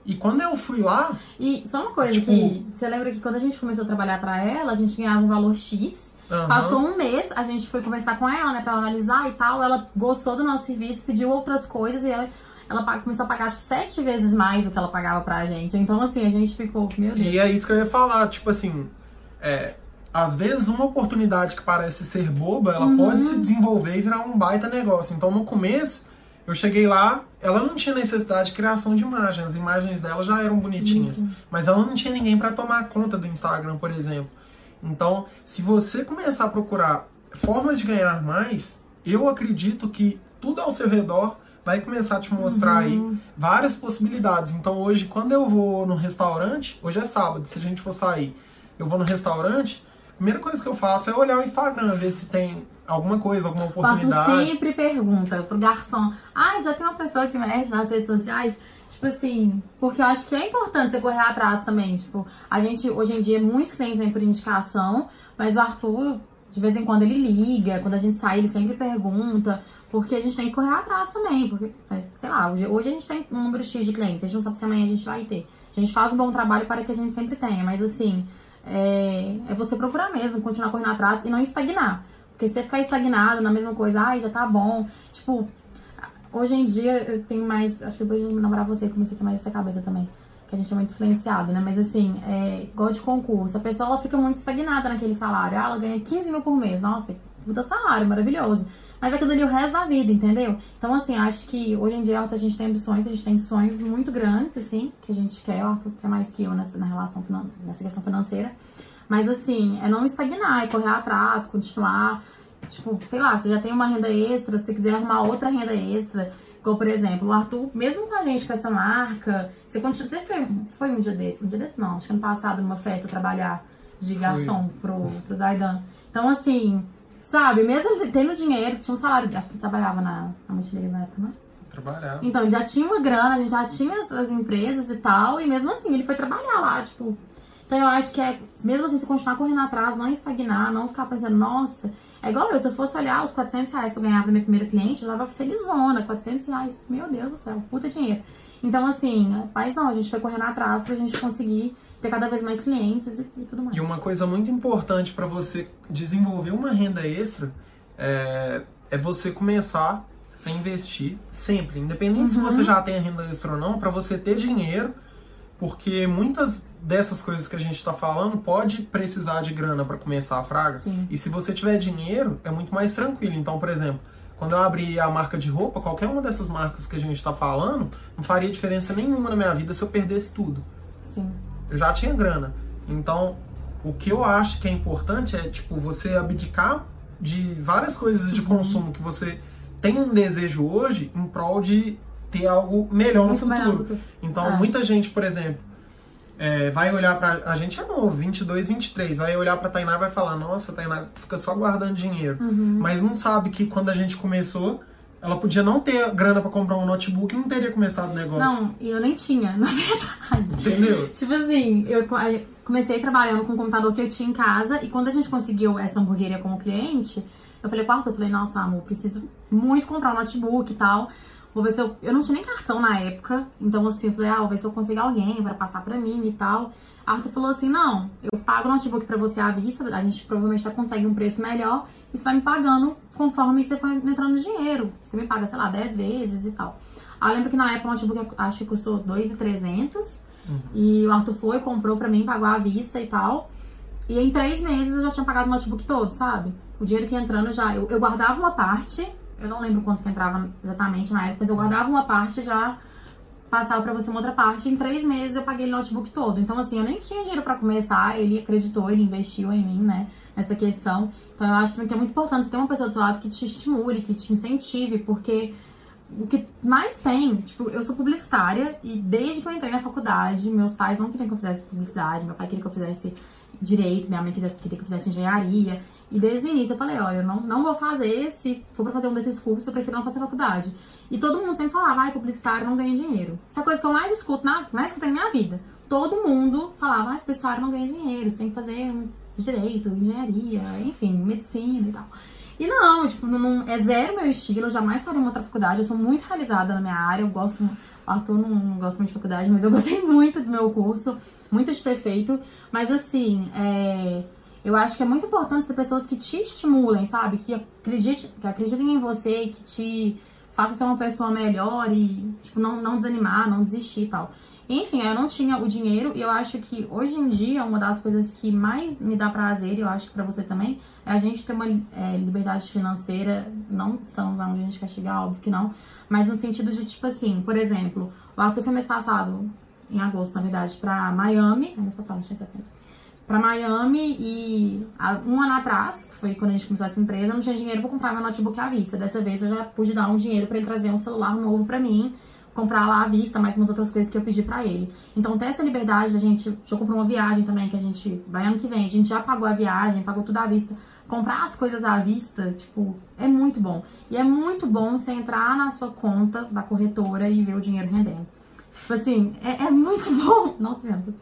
Speaker 1: E quando eu fui lá.
Speaker 2: E só uma coisa tipo, que. Você lembra que quando a gente começou a trabalhar pra ela, a gente ganhava um valor X. Uhum. Passou um mês, a gente foi conversar com ela, né, pra analisar e tal. Ela gostou do nosso serviço, pediu outras coisas e ela, ela começou a pagar, tipo, sete vezes mais do que ela pagava pra gente. Então, assim, a gente ficou, meu Deus.
Speaker 1: E é isso que eu ia falar, tipo assim. É, às vezes uma oportunidade que parece ser boba, ela uhum. pode se desenvolver e virar um baita negócio. Então no começo, eu cheguei lá, ela não tinha necessidade de criação de imagens, as imagens dela já eram bonitinhas, uhum. mas ela não tinha ninguém para tomar conta do Instagram, por exemplo. Então, se você começar a procurar formas de ganhar mais, eu acredito que tudo ao seu redor vai começar a te mostrar uhum. aí várias possibilidades. Então hoje, quando eu vou no restaurante, hoje é sábado, se a gente for sair, eu vou no restaurante, primeira coisa que eu faço é olhar o Instagram, ver se tem alguma coisa, alguma oportunidade.
Speaker 2: Quarto sempre pergunta pro garçom, ah, já tem uma pessoa que mexe nas redes sociais? Tipo assim, porque eu acho que é importante você correr atrás também. Tipo, a gente, hoje em dia, muitos clientes vêm por indicação, mas o Arthur, de vez em quando, ele liga, quando a gente sai, ele sempre pergunta, porque a gente tem que correr atrás também. Porque, é, sei lá, hoje, hoje a gente tem um número X de clientes, a gente não sabe se amanhã a gente vai ter. A gente faz um bom trabalho para que a gente sempre tenha, mas assim, é, é você procurar mesmo, continuar correndo atrás e não estagnar. Porque se você ficar estagnado na mesma coisa, ai, já tá bom. Tipo, hoje em dia eu tenho mais. Acho que depois de namorar você, comecei a ter mais essa cabeça também. Que a gente é muito influenciado, né? Mas assim, é, igual de concurso, a pessoa ela fica muito estagnada naquele salário. Ah, ela ganha 15 mil por mês. Nossa, puta salário, maravilhoso. Mas aquilo ali o resto da vida, entendeu? Então, assim, acho que hoje em dia a gente tem ambições, a gente tem sonhos muito grandes, assim, que a gente quer. O Arthur quer mais que eu nessa, na relação, nessa questão financeira. Mas, assim, é não estagnar, é correr atrás, continuar. Tipo, sei lá, você já tem uma renda extra, se quiser arrumar outra renda extra. Igual, por exemplo, o Arthur, mesmo com a gente, com essa marca, você continua. Você foi, foi um dia desse? Um dia desse não, acho que ano passado, numa festa, trabalhar de garçom pro, pro Zaidan. Então, assim, Sabe, mesmo tendo dinheiro, tinha um salário, acho que ele trabalhava na, na multileira na época, né?
Speaker 1: Trabalhava.
Speaker 2: Então, já tinha uma grana, a gente já tinha as, as, empresas e tal, e mesmo assim, ele foi trabalhar lá, tipo. Então, eu acho que é, mesmo assim, se continuar correndo atrás, não estagnar, não ficar pensando, nossa, é igual eu, se eu fosse olhar os 400 reais que eu ganhava da minha primeira cliente, eu tava felizona, 400 reais, meu Deus do céu, puta dinheiro. Então, assim, mas não, a gente foi correndo atrás pra gente conseguir ter cada vez mais clientes e, e tudo mais.
Speaker 1: E uma coisa muito importante para você desenvolver uma renda extra é, é você começar a investir sempre, independente uhum. se você já tem a renda extra ou não, para você ter dinheiro, porque muitas dessas coisas que a gente está falando pode precisar de grana para começar a fraga.
Speaker 2: Sim.
Speaker 1: E se você tiver dinheiro, é muito mais tranquilo. Então, por exemplo, quando eu abri a marca de roupa, qualquer uma dessas marcas que a gente está falando, não faria diferença nenhuma na minha vida se eu perdesse tudo.
Speaker 2: Sim
Speaker 1: eu já tinha grana. Então, O que eu acho que é importante é, tipo, você abdicar de várias coisas de consumo que você tem um desejo hoje em prol de ter algo melhor no
Speaker 2: Muito no
Speaker 1: futuro. Então,
Speaker 2: É.
Speaker 1: muita gente, por exemplo, é, vai olhar pra. A gente é novo, 22, 23, vai olhar pra Tainá e vai falar: Nossa, Tainá fica só guardando dinheiro.
Speaker 2: Uhum.
Speaker 1: Mas não sabe que quando a gente começou, ela podia não ter grana pra comprar um notebook e não teria começado o negócio.
Speaker 2: Não, e eu nem tinha, na verdade.
Speaker 1: Entendeu?
Speaker 2: Tipo assim, eu comecei trabalhando com o computador que eu tinha em casa e quando a gente conseguiu essa hamburgueria como cliente, eu falei com o Arthur, eu falei, nossa, amor, preciso muito comprar um notebook e tal. Vou ver se eu. Eu não tinha nem cartão na época, então assim, eu falei, ah, vou ver se eu consigo alguém pra passar pra mim e tal. Arthur falou assim: não, eu pago o notebook pra você à vista, a gente provavelmente já consegue um preço melhor e você vai me pagando conforme você for entrando dinheiro. Você me paga, sei lá, 10 vezes e tal. Aí eu lembro que na época o notebook acho que custou 2,300 e o Arthur foi, comprou pra mim, pagou à vista e tal. E em três meses eu já tinha pagado o notebook todo, sabe? O dinheiro que ia entrando já. Eu, eu guardava uma parte, eu não lembro quanto que entrava exatamente na época, mas eu guardava uma parte já passava pra você uma outra parte. Em três meses eu paguei o notebook todo. Então, assim, eu nem tinha dinheiro pra começar. Ele acreditou, ele investiu em mim, né? Nessa questão. Então, eu acho que é muito importante você ter uma pessoa do seu lado que te estimule, que te incentive, porque o que mais tem, tipo, eu sou publicitária e desde que eu entrei na faculdade, meus pais não queriam que eu fizesse publicidade, meu pai queria que eu fizesse direito, minha mãe quisesse, queria que eu fizesse engenharia. E desde o início eu falei, olha, eu não, não vou fazer, se for pra fazer um desses cursos, eu prefiro não fazer faculdade. E todo mundo sempre falava, ai, publicitário não ganha dinheiro. Isso é a coisa que eu mais escuto, na, mais escutei na minha vida. Todo mundo falava, ai, publicitário não ganha dinheiro, você tem que fazer direito, engenharia, enfim, medicina e tal. E não, tipo, não, é zero meu estilo, eu jamais faria uma outra faculdade, eu sou muito realizada na minha área, eu gosto, o Arthur não, não gosta muito de faculdade, mas eu gostei muito do meu curso, muito de ter feito, mas assim, é, eu acho que é muito importante ter pessoas que te estimulem, sabe? Que, acredite, que acreditem em você, que te façam ser uma pessoa melhor e, tipo, não, não desanimar, não desistir e tal. Enfim, eu não tinha o dinheiro e eu acho que hoje em dia uma das coisas que mais me dá prazer, e eu acho que pra você também, é a gente ter uma é, liberdade financeira. Não estamos onde a gente quer chegar, óbvio que não, mas no sentido de, tipo assim, por exemplo, o Arthur foi mês passado, em agosto, na verdade, pra Miami. É mês passado, não tinha setembro. Pra Miami e um ano atrás, que foi quando a gente começou essa empresa, eu não tinha dinheiro pra comprar meu notebook à vista. Dessa vez eu já pude dar um dinheiro pra ele trazer um celular novo pra mim, comprar lá à vista, mais umas outras coisas que eu pedi pra ele. Então ter essa liberdade da gente, já comprou uma viagem também que a gente vai ano que vem, a gente já pagou a viagem, pagou tudo à vista. Comprar as coisas à vista, tipo, é muito bom. E é muito bom você entrar na sua conta da corretora e ver o dinheiro rendendo. Tipo assim, é, é muito bom. Nossa, gente,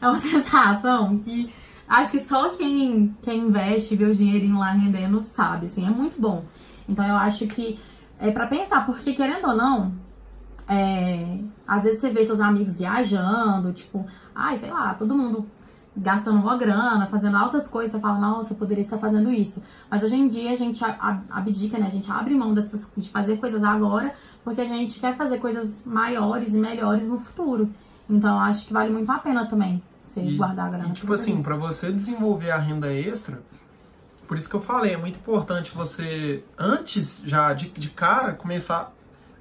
Speaker 2: é uma sensação que acho que só quem, quem investe vê o dinheirinho lá rendendo sabe, assim, é muito bom. Então eu acho que é pra pensar, porque querendo ou não, é, às vezes você vê seus amigos viajando, tipo, ai, sei lá, todo mundo gastando uma grana, fazendo altas coisas, você fala, nossa, eu poderia estar fazendo isso. Mas hoje em dia a gente abdica, né? A gente abre mão dessas, de fazer coisas agora, porque a gente quer fazer coisas maiores e melhores no futuro. Então eu acho que vale muito a pena também você
Speaker 1: E,
Speaker 2: guardar a grana.
Speaker 1: e, tipo assim, pra você desenvolver a renda extra, por isso que eu falei, é muito importante você, antes já de, de cara, começar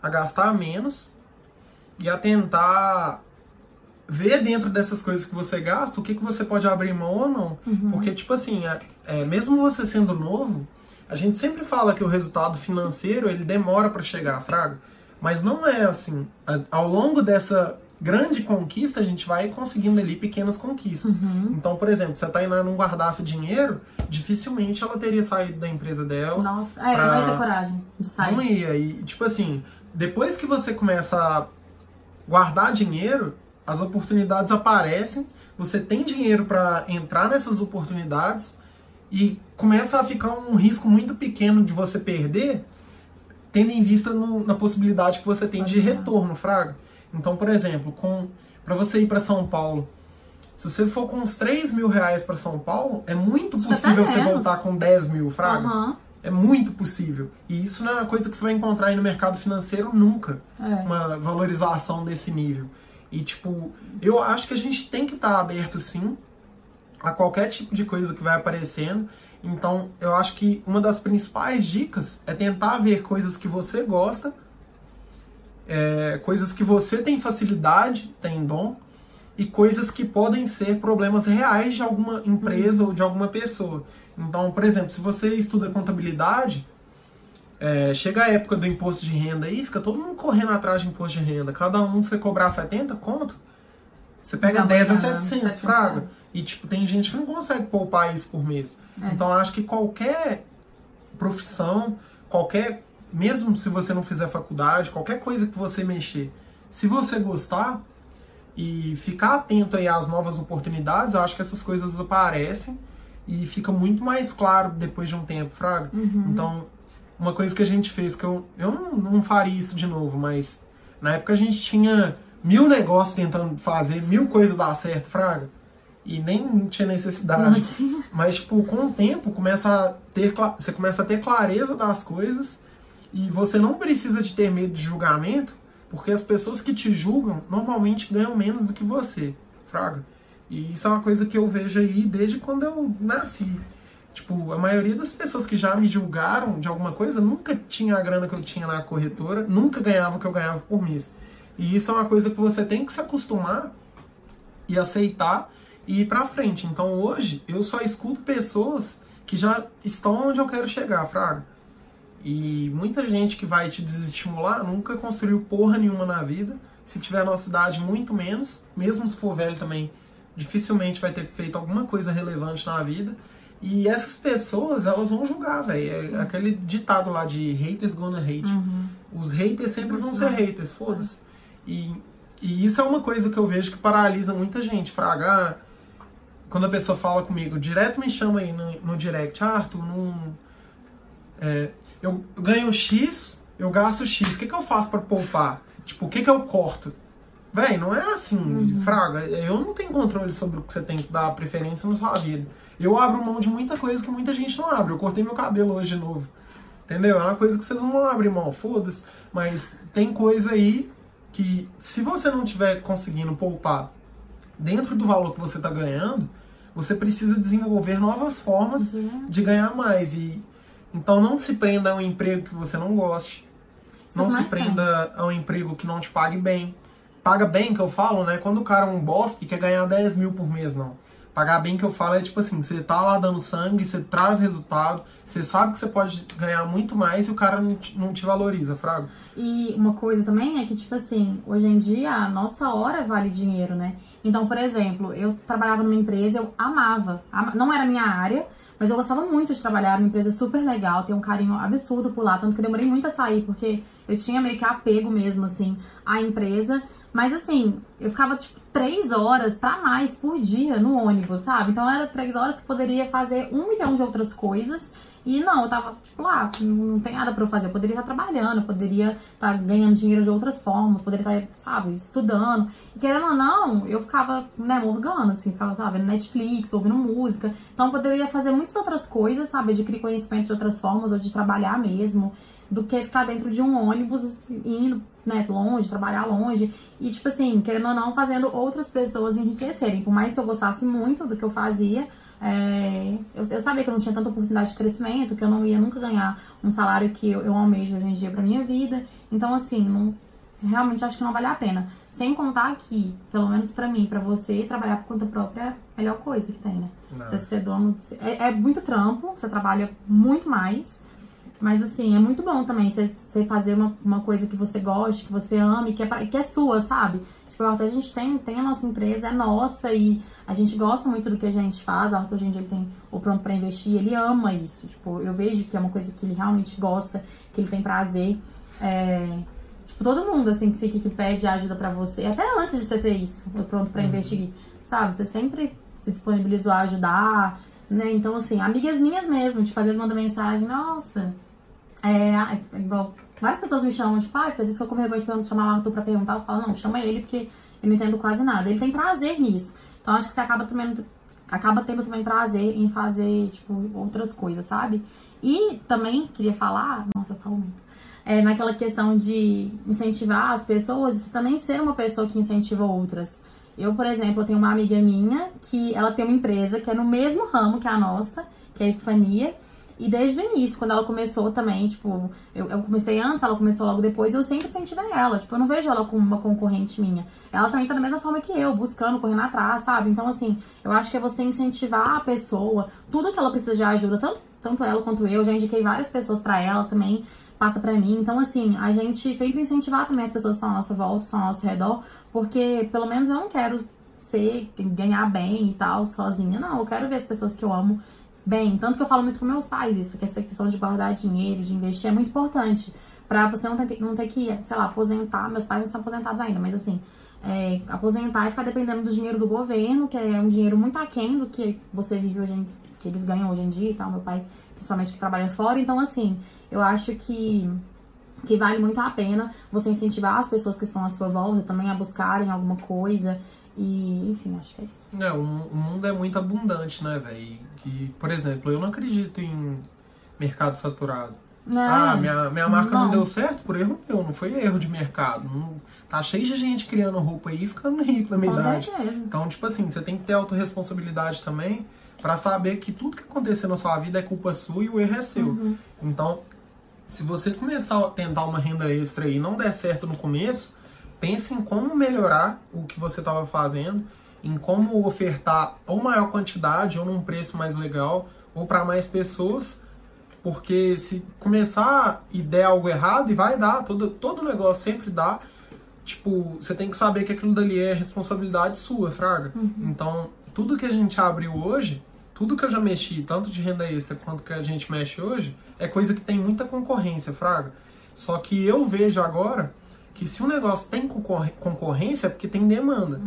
Speaker 1: a gastar menos e a tentar ver dentro dessas coisas que você gasta o que, que você pode abrir mão ou não.
Speaker 2: Uhum.
Speaker 1: Porque, tipo assim, é, é, mesmo você sendo novo, a gente sempre fala que o resultado financeiro ele demora pra chegar, Fraga. Mas não é assim. Ao longo dessa grande conquista, a gente vai conseguindo ali pequenas conquistas.
Speaker 2: Uhum.
Speaker 1: Então, por exemplo, se a Tainá não guardasse dinheiro, dificilmente ela teria saído da empresa dela.
Speaker 2: Nossa, é,
Speaker 1: pra-
Speaker 2: ia ter coragem de sair.
Speaker 1: Não ia. E, tipo assim, depois que você começa a guardar dinheiro, as oportunidades aparecem, você tem dinheiro para entrar nessas oportunidades e começa a ficar um risco muito pequeno de você perder, tendo em vista no- na possibilidade que você tem de retorno, Fraga. Então, por exemplo, com para você ir para São Paulo, se você for com uns 3 mil reais para São Paulo, é muito
Speaker 2: que
Speaker 1: possível você voltar com 10 mil, Fraga.
Speaker 2: Aham,
Speaker 1: É muito possível. E isso não é uma coisa que você vai encontrar aí no mercado financeiro nunca.
Speaker 2: é.
Speaker 1: Uma valorização desse nível. E, tipo, eu acho que a gente tem que estar aberto, sim, a qualquer tipo de coisa que vai aparecendo. Então, eu acho que uma das principais dicas é tentar ver coisas que você gosta, é, coisas que você tem facilidade, tem dom, e coisas que podem ser problemas reais de alguma empresa uhum. ou de alguma pessoa. Então, por exemplo, se você estuda contabilidade, é, chega a época do imposto de renda aí, fica todo mundo correndo atrás de imposto de renda. Cada um você cobrar 70 conto, você pega 10 a 700, fraga. E, tipo, tem gente que não consegue poupar isso por mês. É. Então, acho que qualquer profissão, qualquer... Mesmo se você não fizer faculdade, qualquer coisa que você mexer, se você gostar e ficar atento aí às novas oportunidades, eu acho que essas coisas aparecem e fica muito mais claro depois de um tempo, fraga. Uhum. Então, uma coisa que a gente fez, que eu, eu não, não faria isso de novo, mas na época a gente tinha mil negócios tentando fazer, mil coisas dar certo, fraga. E nem tinha necessidade. Tinha. Mas, tipo, com o tempo, começa a ter, você começa a ter clareza das coisas e você não precisa de ter medo de julgamento, porque as pessoas que te julgam normalmente ganham menos do que você, fraga. E isso é uma coisa que eu vejo aí desde quando eu nasci. Tipo, a maioria das pessoas que já me julgaram de alguma coisa nunca tinha a grana que eu tinha na corretora, nunca ganhava o que eu ganhava por mês. E isso é uma coisa que você tem que se acostumar e aceitar e ir pra frente. Então hoje eu só escuto pessoas que já estão onde eu quero chegar, Fraga. E muita gente que vai te desestimular nunca construiu porra nenhuma na vida. Se tiver na cidade, muito menos. Mesmo se for velho também, dificilmente vai ter feito alguma coisa relevante na vida. E essas pessoas, elas vão julgar, velho. É aquele ditado lá de haters gonna hate. Uhum. Os haters sempre vão ser haters, foda-se. E, e isso é uma coisa que eu vejo que paralisa muita gente. Fraga, ah, quando a pessoa fala comigo, direto me chama aí no, no direct, ah, Arthur, não, é, eu ganho X, eu gasto X, o que, que eu faço para poupar? Tipo, o que, que eu corto? Véi, não é assim, uhum. fraga. Eu não tenho controle sobre o que você tem que dar preferência na sua vida. Eu abro mão de muita coisa que muita gente não abre. Eu cortei meu cabelo hoje de novo. Entendeu? É uma coisa que vocês não abrir mão, foda-se. Mas tem coisa aí que, se você não estiver conseguindo poupar dentro do valor que você está ganhando, você precisa desenvolver novas formas uhum. de ganhar mais. E então não se prenda a um emprego que você não goste. não se prenda a um emprego que não te pague bem. Paga bem, que eu falo, né? Quando o cara é um bosta e quer ganhar 10 mil por mês, não. Pagar bem que eu falo é tipo assim, você tá lá dando sangue, você traz resultado, você sabe que você pode ganhar muito mais e o cara não te, não te valoriza, frago.
Speaker 2: E uma coisa também é que, tipo assim, hoje em dia a nossa hora vale dinheiro, né? Então, por exemplo, eu trabalhava numa empresa, eu amava, não era minha área, mas eu gostava muito de trabalhar numa empresa super legal, tenho um carinho absurdo por lá, tanto que eu demorei muito a sair, porque eu tinha meio que apego mesmo, assim, à empresa. Mas assim, eu ficava tipo três horas para mais por dia no ônibus, sabe? Então era três horas que poderia fazer um milhão de outras coisas e não, eu tava, tipo, lá, não tem nada pra eu fazer. Eu poderia estar trabalhando, poderia estar ganhando dinheiro de outras formas, poderia estar, sabe, estudando. E querendo ou não, eu ficava, né, morgando, assim, ficava, sabe, vendo Netflix, ouvindo música. Então eu poderia fazer muitas outras coisas, sabe, adquirir conhecimento de outras formas, ou de trabalhar mesmo, do que ficar dentro de um ônibus, assim, indo, né, longe, trabalhar longe. E, tipo assim, querendo ou não, fazendo outras pessoas enriquecerem. Por mais que eu gostasse muito do que eu fazia, é, eu, eu, sabia que eu não tinha tanta oportunidade de crescimento, que eu não ia nunca ganhar um salário que eu, eu almejo hoje em dia pra minha vida. Então, assim, não, realmente acho que não vale a pena. Sem contar que, pelo menos pra mim, pra você, trabalhar por conta própria é a melhor coisa que tem, né? Você ser dono. De, é, é, muito trampo, você trabalha muito mais. Mas, assim, é muito bom também você, fazer uma, uma coisa que você goste, que você ame, que é, pra, que é sua, sabe? Tipo, a gente tem, tem a nossa empresa, é nossa e a gente gosta muito do que a gente faz. O Arthur hoje em dia ele tem o pronto para investir, ele ama isso. Tipo, eu vejo que é uma coisa que ele realmente gosta, que ele tem prazer. É, tipo, todo mundo assim que, que pede ajuda para você, até antes de você ter isso, o pronto para uhum. investir, sabe? Você sempre se disponibilizou a ajudar, né? Então, assim, amigas minhas mesmo, tipo, às vezes mandam mensagem, nossa, é, é igual Várias pessoas me chamam, tipo, ah, às vezes eu com vergonha de chamar o Arthur pra perguntar, eu falo, não, chama ele porque eu não entendo quase nada. Ele tem prazer nisso. Então acho que você acaba também acaba tendo também prazer em fazer, tipo, outras coisas, sabe? E também queria falar, nossa, eu falo muito. É, naquela questão de incentivar as pessoas, também ser uma pessoa que incentiva outras. Eu, por exemplo, tenho uma amiga minha que ela tem uma empresa que é no mesmo ramo que a nossa, que é a Epifania, E desde o início, quando ela começou também, tipo, eu, eu comecei antes, ela começou logo depois, eu sempre incentivei ela. Tipo, eu não vejo ela como uma concorrente minha. Ela também tá da mesma forma que eu, buscando, correndo atrás, sabe? Então, assim, eu acho que é você incentivar a pessoa, tudo que ela precisa de ajuda, tanto, tanto ela quanto eu, já indiquei várias pessoas para ela também, passa para mim. Então, assim, a gente sempre incentivar também as pessoas que estão à nossa volta, estão ao nosso redor, porque pelo menos eu não quero ser, ganhar bem e tal, sozinha. Não, eu quero ver as pessoas que eu amo bem. Tanto que eu falo muito com meus pais isso, que essa questão de guardar dinheiro, de investir é muito importante. Pra você não ter, não ter que, sei lá, aposentar. Meus pais não são aposentados ainda, mas assim, é, aposentar e ficar dependendo do dinheiro do governo, que é um dinheiro muito aquém do que você vive hoje em, que eles ganham hoje em dia e tal. Meu pai, principalmente, que trabalha fora. Então, assim, eu acho que que vale muito a pena você incentivar as pessoas que estão à sua volta também a buscarem alguma coisa e, enfim, acho que é isso.
Speaker 1: É, o, mundo é muito abundante, né, velho? Que, por exemplo, eu não acredito em mercado saturado.
Speaker 2: Não,
Speaker 1: ah, minha, minha marca não.
Speaker 2: não.
Speaker 1: deu certo por erro meu, não foi erro de mercado. Não, tá cheio de gente criando roupa aí e ficando rico na minha
Speaker 2: Com
Speaker 1: idade.
Speaker 2: certeza.
Speaker 1: Então, tipo assim, você tem que ter autorresponsabilidade também pra saber que tudo que acontecer na sua vida é culpa sua e o erro é seu.
Speaker 2: Uhum.
Speaker 1: Então, se você começar a tentar uma renda extra e não der certo no começo, pense em como melhorar o que você estava fazendo, em como ofertar ou maior quantidade ou num preço mais legal ou para mais pessoas, porque se começar e der algo errado, e vai dar, todo, todo negócio sempre dá, tipo, você tem que saber que aquilo dali é responsabilidade sua, fraga. Então, tudo que a gente abriu hoje, tudo que eu já mexi, tanto de renda extra quanto que a gente mexe hoje, é coisa que tem muita concorrência, fraga. Só que eu vejo agora que se um negócio tem concorrência é porque tem demanda.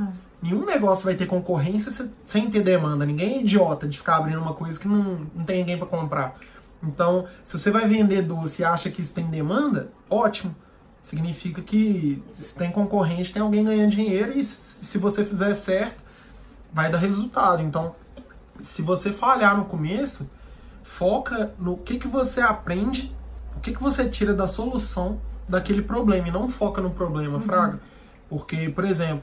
Speaker 1: Nenhum negócio vai ter concorrência se- sem ter demanda. Ninguém é idiota de ficar abrindo uma coisa que não, não tem ninguém para comprar. Então, se você vai vender doce e acha que isso tem demanda, ótimo. Significa que se tem concorrente, tem alguém ganhando dinheiro e se você fizer certo, vai dar resultado. Então, se você falhar no começo, foca no que, que você aprende, o que, que você tira da solução daquele problema e não foca no problema, fraga. Porque, por exemplo,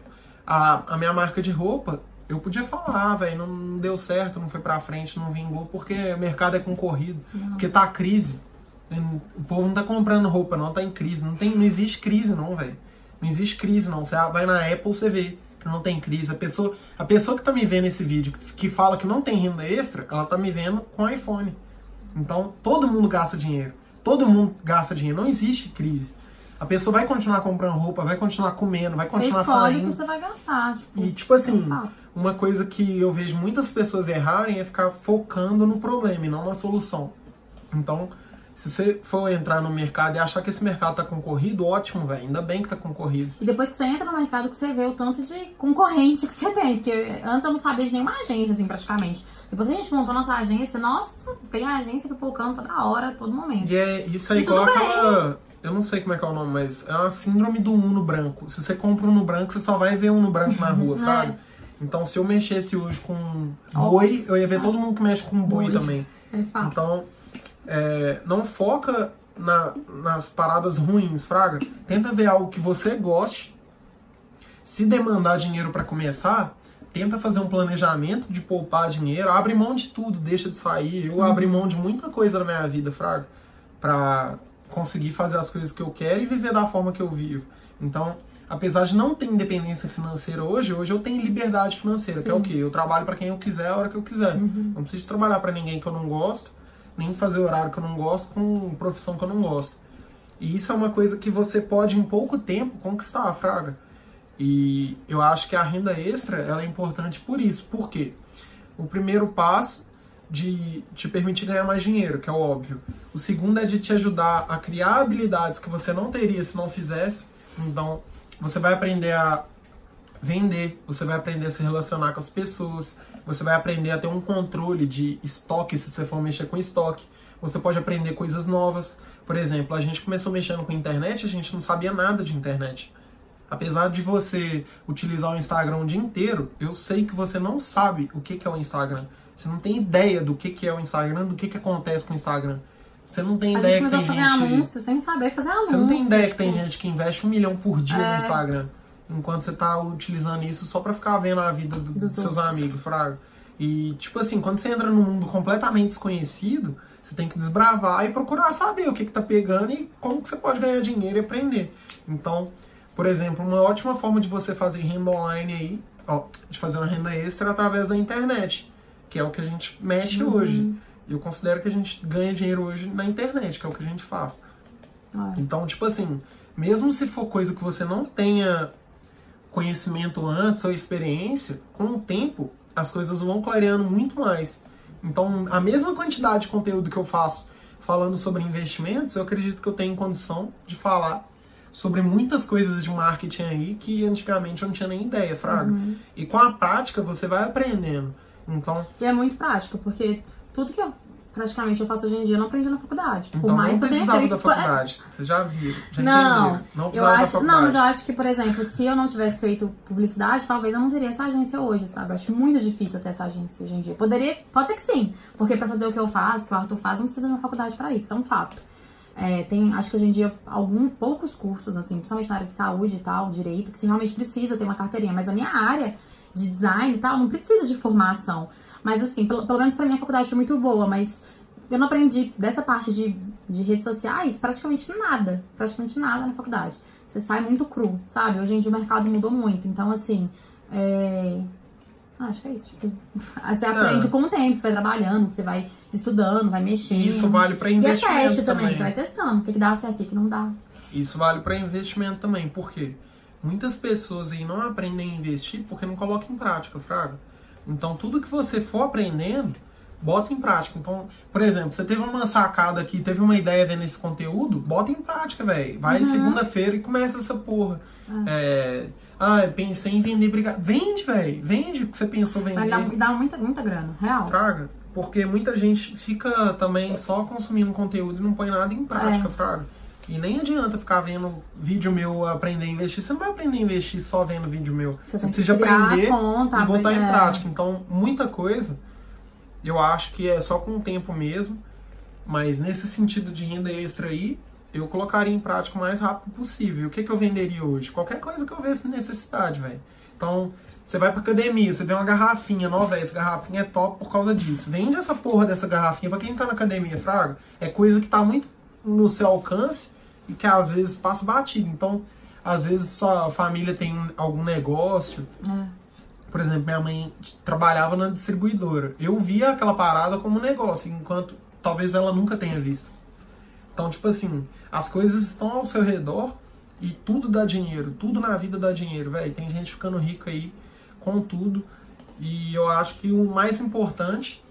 Speaker 1: a, a minha marca de roupa, eu podia falar, velho, não deu certo, não foi pra frente, não vingou, porque o mercado é concorrido, porque tá crise. O povo não tá comprando roupa, não, tá em crise. Não, tem, não existe crise, não, velho. Não existe crise, não. Você vai na Apple, você vê que não tem crise. A pessoa, a pessoa que tá me vendo esse vídeo, que, que fala que não tem renda extra, ela tá me vendo com iPhone. Então, todo mundo gasta dinheiro. Todo mundo gasta dinheiro. Não existe crise. A pessoa vai continuar comprando roupa, vai continuar comendo, vai
Speaker 2: Você
Speaker 1: continuar
Speaker 2: escolhe o que
Speaker 1: saindo.
Speaker 2: você vai gastar. Tipo,
Speaker 1: E, tipo assim,
Speaker 2: é
Speaker 1: uma coisa que eu vejo muitas pessoas errarem é ficar focando no problema e não na solução. Então, se você for entrar no mercado e achar que esse mercado tá concorrido, ótimo, velho. Ainda bem que tá concorrido.
Speaker 2: E depois que você entra no mercado, que você vê o tanto de concorrente que você tem. Porque antes eu não sabia de nenhuma agência, assim, praticamente. Depois que a gente montou a nossa agência, nossa, tem agência pipocando toda hora, todo momento.
Speaker 1: E é isso aí,
Speaker 2: E
Speaker 1: igual aquela. Eu não sei como é que é o nome, mas é uma síndrome do Uno branco. Se você compra um Uno branco, você só vai ver um Uno branco na rua,
Speaker 2: É.
Speaker 1: sabe? Então, se eu mexesse hoje com boi, eu ia ver todo mundo que mexe com boi
Speaker 2: Boi.
Speaker 1: também.
Speaker 2: É fato.
Speaker 1: Então, é, não foca na- nas paradas ruins, Fraga. Tenta ver algo que você goste. Se demandar dinheiro para começar, tenta fazer um planejamento de poupar dinheiro. Abre mão de tudo, deixa de sair. Eu abri mão de muita coisa na minha vida, Fraga, para conseguir fazer as coisas que eu quero e viver da forma que eu vivo. Então, apesar de não ter independência financeira hoje, hoje eu tenho liberdade financeira, que é o
Speaker 2: Sim.
Speaker 1: quê? Eu trabalho para quem eu quiser, a hora que eu quiser. Não preciso trabalhar para ninguém que eu não gosto, nem fazer horário que eu não gosto com profissão que eu não gosto. E isso é uma coisa que você pode em pouco tempo conquistar, fraga. E eu acho que a renda extra ela é importante por isso. Por quê? O primeiro passo de te permitir ganhar mais dinheiro, que é o óbvio. O segundo é de te ajudar a criar habilidades que você não teria se não fizesse. Então, você vai aprender a vender, você vai aprender a se relacionar com as pessoas, você vai aprender a ter um controle de estoque se você for mexer com estoque. Você pode aprender coisas novas. Por exemplo, a gente começou mexendo com internet, a gente não sabia nada de internet. Apesar de você utilizar o Instagram o dia inteiro, eu sei que você não sabe o que que é o Instagram. Você não tem ideia do que que é o Instagram, do que que acontece com o Instagram. Você não tem
Speaker 2: A
Speaker 1: ideia
Speaker 2: gente
Speaker 1: que tem
Speaker 2: fazer
Speaker 1: gente...
Speaker 2: anúncios sem saber fazer anúncios.
Speaker 1: Você não tem ideia que
Speaker 2: tipo,
Speaker 1: tem gente que investe um milhão por dia no
Speaker 2: É.
Speaker 1: Instagram. Enquanto você tá utilizando isso só pra ficar vendo a vida do- dos
Speaker 2: Dos
Speaker 1: seus amigos, fraga. E, tipo assim, quando você entra num mundo completamente desconhecido, Você tem que desbravar e procurar saber o que está pegando e como que você pode ganhar dinheiro e aprender. Então, por exemplo, uma ótima forma de você fazer renda online aí, ó, de fazer uma renda extra é através da internet, que é o que a gente mexe uhum. hoje. Eu considero que a gente ganha dinheiro hoje na internet, que é o que a gente faz. Ah. Então, tipo assim, mesmo se for coisa que você não tenha conhecimento antes ou experiência, com o tempo as coisas vão clareando muito mais. Então, a mesma quantidade de conteúdo que eu faço falando sobre investimentos, eu acredito que eu tenho condição de falar sobre muitas coisas de marketing aí que antigamente eu não tinha nem ideia, Fraga. Uhum. E com a prática você vai aprendendo. Então.
Speaker 2: E é muito prático, porque tudo que eu praticamente eu faço hoje em dia, eu não aprendi na faculdade.
Speaker 1: Por então, mais não precisava feito, da faculdade. É... Vocês já viram, já não. Não precisava eu
Speaker 2: acho, da faculdade. Não, mas eu acho que, por exemplo, se eu não tivesse feito publicidade, talvez eu não teria essa agência hoje, sabe? Eu acho muito difícil ter essa agência hoje em dia. Poderia, pode ser que sim, porque para fazer o que eu faço, o que o Arthur faz, não precisa de uma faculdade para isso, isso é um fato. É, tem, acho que hoje em dia, algum, poucos cursos, assim, principalmente na área de saúde e tal, direito, que você realmente precisa ter uma carteirinha. Mas a minha área de design e tal, não precisa de formação. Mas assim, pelo, pelo menos pra mim a faculdade foi muito boa, mas eu não aprendi dessa parte de, de redes sociais praticamente nada. Praticamente nada na faculdade. Você sai muito cru, sabe? Hoje em dia o mercado mudou muito. Então, assim, é... Ah, acho que é isso. Tipo, você aprende é. com o tempo, você vai trabalhando, você vai estudando, vai mexendo.
Speaker 1: Isso vale para investimento. E é teste
Speaker 2: também, você vai testando o que, que dá certo, o que não dá.
Speaker 1: Isso vale para investimento também, porque muitas pessoas aí não aprendem a investir porque não colocam em prática, Fraga. Então, tudo que você for aprendendo, bota em prática. Então, por exemplo, você teve uma sacada aqui, teve uma ideia vendo esse conteúdo, bota em prática, velho. Vai uhum. segunda-feira e começa essa porra. Uhum. É, ah, eu pensei em vender brigadeiro. Vende, velho. Vende o que você pensou vender. Vai
Speaker 2: dar, dá muita, muita grana, real.
Speaker 1: Fraga. Porque muita gente fica também só consumindo conteúdo e não põe nada em prática, é. Fraga. E nem adianta ficar vendo vídeo meu aprender a investir. Você não vai aprender a investir só vendo vídeo meu. Você, você precisa aprender conta, e botar é. em prática. Então, muita coisa eu acho que é só com o tempo mesmo, mas nesse sentido de renda extra aí, eu colocaria em prática o mais rápido possível. O que, que eu venderia hoje? Qualquer coisa que eu vesse necessidade, velho. Então, você vai pra academia, você vê uma garrafinha nova, essa garrafinha é top por causa disso. Vende essa porra dessa garrafinha pra quem tá na academia, fraga. É coisa que tá muito no seu alcance e que às vezes passa batido. Então, às vezes sua família tem algum negócio. É por exemplo, minha mãe trabalhava na distribuidora. Eu via aquela parada como um negócio, enquanto talvez ela nunca tenha visto. Então, tipo assim, as coisas estão ao seu redor e tudo dá dinheiro, tudo na vida dá dinheiro, velho. Tem gente ficando rica aí com tudo. E eu acho que o mais importante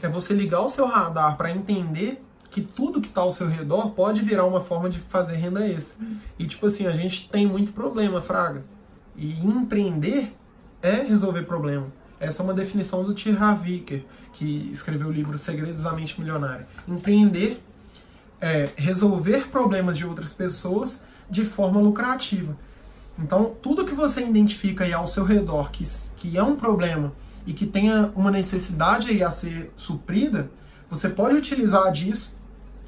Speaker 1: é você ligar o seu radar para entender que tudo que está ao seu redor pode virar uma forma de fazer renda extra. E tipo assim, a gente tem muito problema, fraga. E empreender é resolver problema. Essa é uma definição do T. Harvicker, que escreveu o livro Segredos da Mente Milionária. Empreender é resolver problemas de outras pessoas de forma lucrativa. Então, tudo que você identifica aí ao seu redor que, que é um problema e que tenha uma necessidade aí a ser suprida, você pode utilizar disso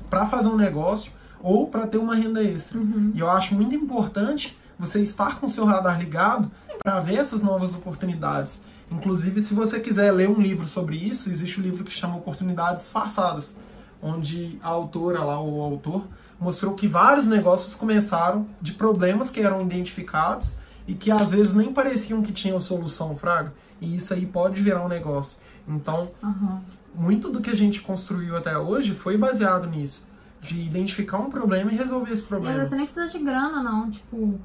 Speaker 1: para fazer um negócio ou para ter uma renda extra. Uhum. E eu acho muito importante você estar com o seu radar ligado para ver essas novas oportunidades. Inclusive, se você quiser ler um livro sobre isso, existe um livro que chama Oportunidades Disfarçadas, onde a autora lá, o autor, mostrou que vários negócios começaram de problemas que eram identificados e que às vezes nem pareciam que tinham solução, Fraga. E isso aí pode virar um negócio. Então, uhum. Muito do que a gente construiu até hoje foi baseado nisso. De identificar um problema e resolver esse problema.
Speaker 2: E você nem precisa de grana, não. Tipo,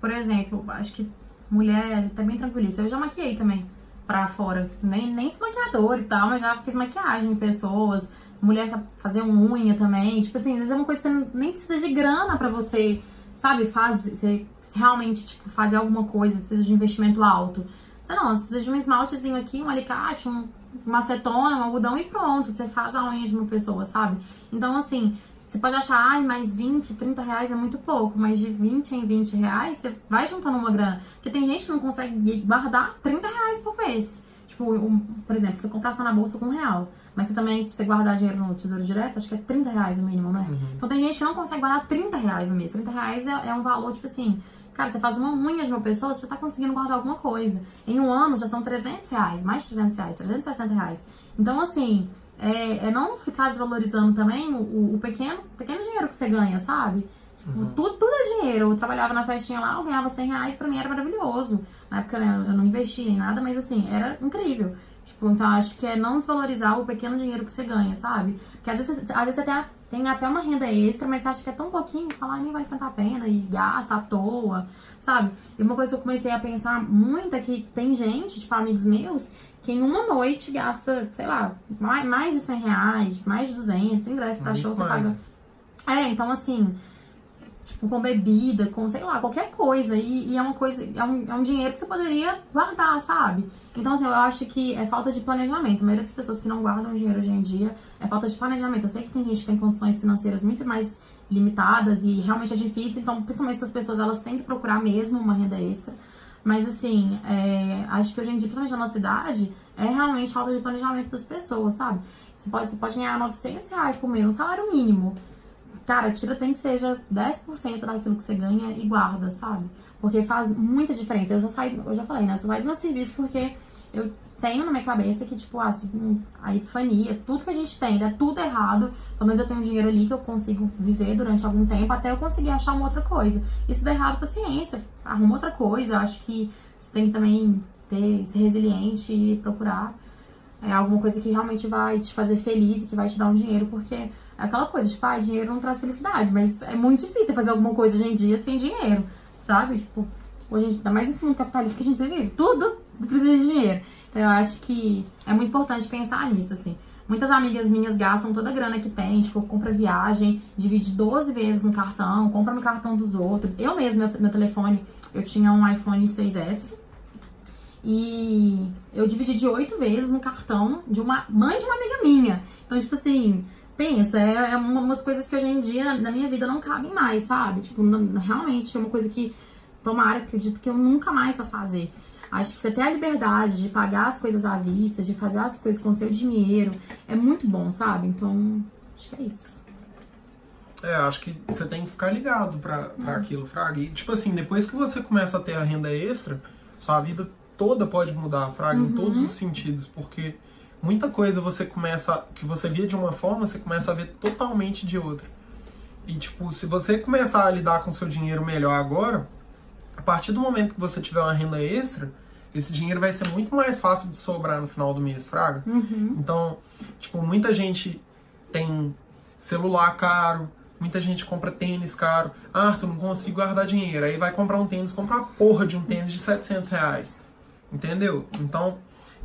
Speaker 2: por exemplo, acho que mulher tá tranquilista. Eu já maquiei também pra fora. Nem, nem sou maquiador e tal, mas já fiz maquiagem em pessoas. Mulher sabe fazer unha também. Tipo assim, às vezes é uma coisa que você nem precisa de grana pra você, sabe, fazer. Você realmente, tipo, fazer alguma coisa, precisa de investimento alto. Você não, você precisa de um esmaltezinho aqui, um alicate, um, uma acetona, um algodão e pronto. Você faz a unha de uma pessoa, sabe? Então, assim, você pode achar, ai, mais 20, 30 reais é muito pouco, mas de 20 em 20 reais você vai juntando uma grana. Porque tem gente que não consegue guardar 30 reais por mês. Tipo, um, por exemplo, você comprar só na bolsa com um real. Mas você também, você guardar dinheiro no Tesouro Direto, acho que é 30 reais o mínimo, né? Uhum. Então tem gente que não consegue guardar 30 reais no mês. 30 reais é, é um valor, tipo assim, cara, você faz uma unha de uma pessoa, você já tá conseguindo guardar alguma coisa. Em um ano já são 300 reais, mais de 300 reais, 360 reais. Então, assim, é, é não ficar desvalorizando também o, o, pequeno, pequeno dinheiro que você ganha, sabe? Tipo, uhum. tudo, tudo é dinheiro. Eu trabalhava na festinha lá, eu ganhava 100 reais, pra mim era maravilhoso. Na época né, eu não investia em nada, mas assim, era incrível. Tipo, então acho que é não desvalorizar o pequeno dinheiro que você ganha, sabe? Porque às vezes, às vezes você tem, a, tem até uma renda extra, mas você acha que é tão pouquinho, falar nem vale tanta pena e gasta à toa, sabe? E uma coisa que eu comecei a pensar muito é que tem gente, tipo, amigos meus, que em uma noite gasta, sei lá, mais, mais de 100 reais, mais de 200, ingresso pra muito show, você paga. É, então assim, tipo, com bebida, com, sei lá, qualquer coisa. E, e, é uma coisa, é um, é um dinheiro que você poderia guardar, sabe? Então, assim, eu acho que é falta de planejamento. A maioria das pessoas que não guardam dinheiro hoje em dia é falta de planejamento. Eu sei que tem gente que tem condições financeiras muito mais limitadas e realmente é difícil. Então, principalmente essas pessoas, elas têm que procurar mesmo uma renda extra. Mas, assim, é, acho que hoje em dia, principalmente na nossa idade, é realmente falta de planejamento das pessoas, sabe? Você pode, você pode ganhar 900 reais por mês, um salário mínimo. Cara, tira tem que seja 10% daquilo que você ganha e guarda, sabe? Porque faz muita diferença. Eu já saí, eu já falei, né? Eu só saí do meu serviço porque eu tenho na minha cabeça que, tipo, ah, a epifania, tudo que a gente tem, é tudo errado. Pelo menos eu tenho um dinheiro ali que eu consigo viver durante algum tempo até eu conseguir achar uma outra coisa. Isso dá errado, paciência, arruma outra coisa. Eu acho que você tem que também ter, ser resiliente e procurar é, alguma coisa que realmente vai te fazer feliz e que vai te dar um dinheiro, porque é aquela coisa, tipo, ah, dinheiro não traz felicidade, mas é muito difícil fazer alguma coisa hoje em dia sem dinheiro, sabe? Tipo, hoje, ainda mais nesse mundo capitalista que a gente vive, tudo precisa de dinheiro. Eu acho que é muito importante pensar nisso, assim. Muitas amigas minhas gastam toda a grana que tem, tipo, compra viagem, divide 12 vezes no cartão, compra no cartão dos outros. Eu mesmo, meu, meu telefone, eu tinha um iPhone 6S, e eu dividi de oito vezes no cartão de uma mãe de uma amiga minha. Então, tipo assim, pensa, é, é umas coisas que hoje em dia na minha vida não cabem mais, sabe? Tipo, não, realmente é uma coisa que, tomara, acredito que eu nunca mais vou fazer. Acho que você ter a liberdade de pagar as coisas à vista, de fazer as coisas com seu dinheiro, é muito bom, sabe? Então, acho que é isso.
Speaker 1: É, acho que você tem que ficar ligado pra, pra é. aquilo, Fraga. E, tipo assim, depois que você começa a ter a renda extra, sua vida toda pode mudar, Fraga, uhum. em todos os sentidos, porque muita coisa você começa, que você via de uma forma, você começa a ver totalmente de outra. E, tipo, se você começar a lidar com seu dinheiro melhor agora, a partir do momento que você tiver uma renda extra, esse dinheiro vai ser muito mais fácil de sobrar no final do mês, fraga.
Speaker 2: Uhum.
Speaker 1: Então, tipo, muita gente tem celular caro, muita gente compra tênis caro. Ah, Arthur, não consigo guardar dinheiro. Aí vai comprar um tênis, compra a porra de um tênis de 700 reais. Entendeu? Então,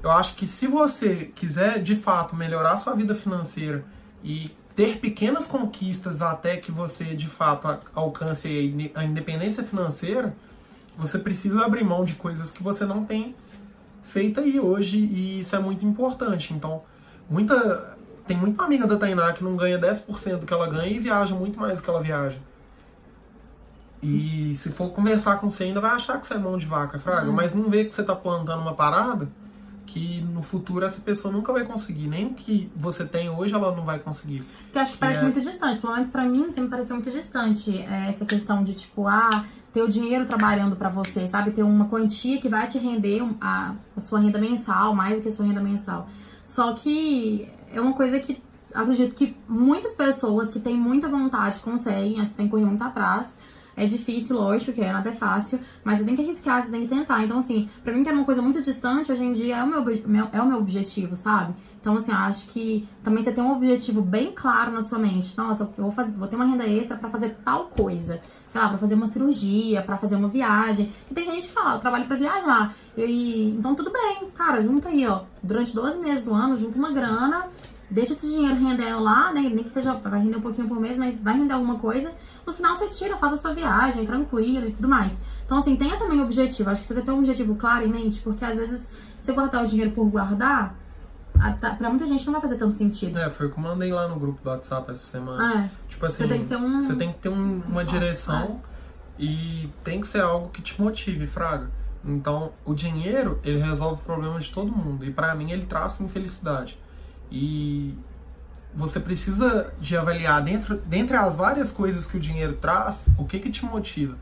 Speaker 1: eu acho que se você quiser de fato melhorar sua vida financeira e ter pequenas conquistas até que você de fato alcance a independência financeira, você precisa abrir mão de coisas que você não tem feito aí hoje e isso é muito importante. Então, muita tem muita amiga da Tainá que não ganha 10% do que ela ganha e viaja muito mais do que ela viaja. E se for conversar com você, ainda vai achar que você é mão de vaca, fraga, uhum. mas não vê que você tá plantando uma parada que no futuro essa pessoa nunca vai conseguir. Nem o que você tem hoje ela não vai conseguir.
Speaker 2: Porque acho que parece é... muito distante. Pelo menos pra mim sempre pareceu muito distante é, essa questão de tipo, ah, ter o dinheiro trabalhando para você, sabe? Ter uma quantia que vai te render a, a sua renda mensal, mais do que a sua renda mensal. Só que é uma coisa que acredito que muitas pessoas que têm muita vontade conseguem, acho que tem que correr muito atrás. É difícil, lógico, que é nada é fácil, mas você tem que arriscar, você tem que tentar. Então, assim, pra mim que é uma coisa muito distante, hoje em dia é o meu, é o meu objetivo, sabe? Então, assim, eu acho que também você tem um objetivo bem claro na sua mente. Nossa, eu vou, fazer, vou ter uma renda extra para fazer tal coisa. Sei lá, pra fazer uma cirurgia, para fazer uma viagem. E tem gente que fala, eu trabalho pra viajar. E, então, tudo bem, cara, junta aí, ó. Durante 12 meses do ano, junta uma grana, deixa esse dinheiro rendendo lá, né? Nem que seja, vai render um pouquinho por mês, mas vai render alguma coisa. No final você tira, faz a sua viagem, tranquilo e tudo mais. Então, assim, tenha também o objetivo. Acho que você deve ter um objetivo claro em mente, porque às vezes você guardar o dinheiro por guardar, pra muita gente não vai fazer tanto sentido.
Speaker 1: É, foi o que eu mandei lá no grupo do WhatsApp essa semana.
Speaker 2: É.
Speaker 1: Tipo assim, você tem que ter, um... você tem que ter um, uma direção é. e tem que ser algo que te motive, Fraga. Então, o dinheiro, ele resolve o problema de todo mundo. E para mim, ele traz infelicidade. E você precisa de avaliar dentro, dentre as várias coisas que o dinheiro traz, o que que te motiva.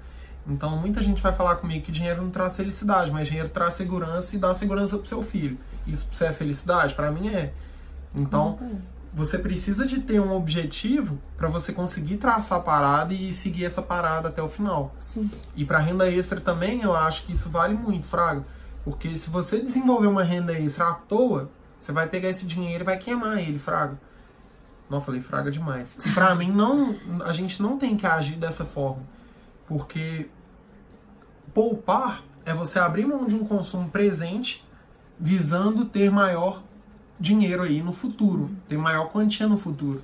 Speaker 1: Então, muita gente vai falar comigo que dinheiro não traz felicidade, mas dinheiro traz segurança e dá segurança pro seu filho. Isso pra você é felicidade? Para mim é. Então, você precisa de ter um objetivo para você conseguir traçar a parada e seguir essa parada até o final.
Speaker 2: Sim.
Speaker 1: E para renda extra também, eu acho que isso vale muito, Fraga. Porque se você desenvolver uma renda extra à toa, você vai pegar esse dinheiro e vai queimar ele, Fraga. Não, falei Fraga demais. Pra mim, não, a gente não tem que agir dessa forma. Porque poupar é você abrir mão de um consumo presente visando ter maior dinheiro aí no futuro, ter maior quantia no futuro.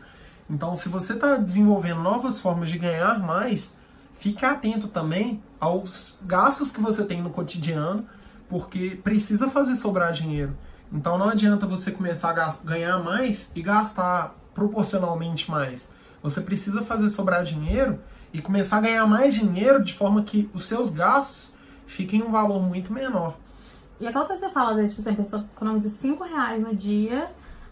Speaker 1: Então, se você está desenvolvendo novas formas de ganhar mais, fique atento também aos gastos que você tem no cotidiano, porque precisa fazer sobrar dinheiro. Então, não adianta você começar a ganhar mais e gastar proporcionalmente mais. Você precisa fazer sobrar dinheiro e começar a ganhar mais dinheiro de forma que os seus gastos fiquem um valor muito menor.
Speaker 2: E aquela coisa que você fala, às vezes, tipo assim, a pessoa economiza 5 reais no dia,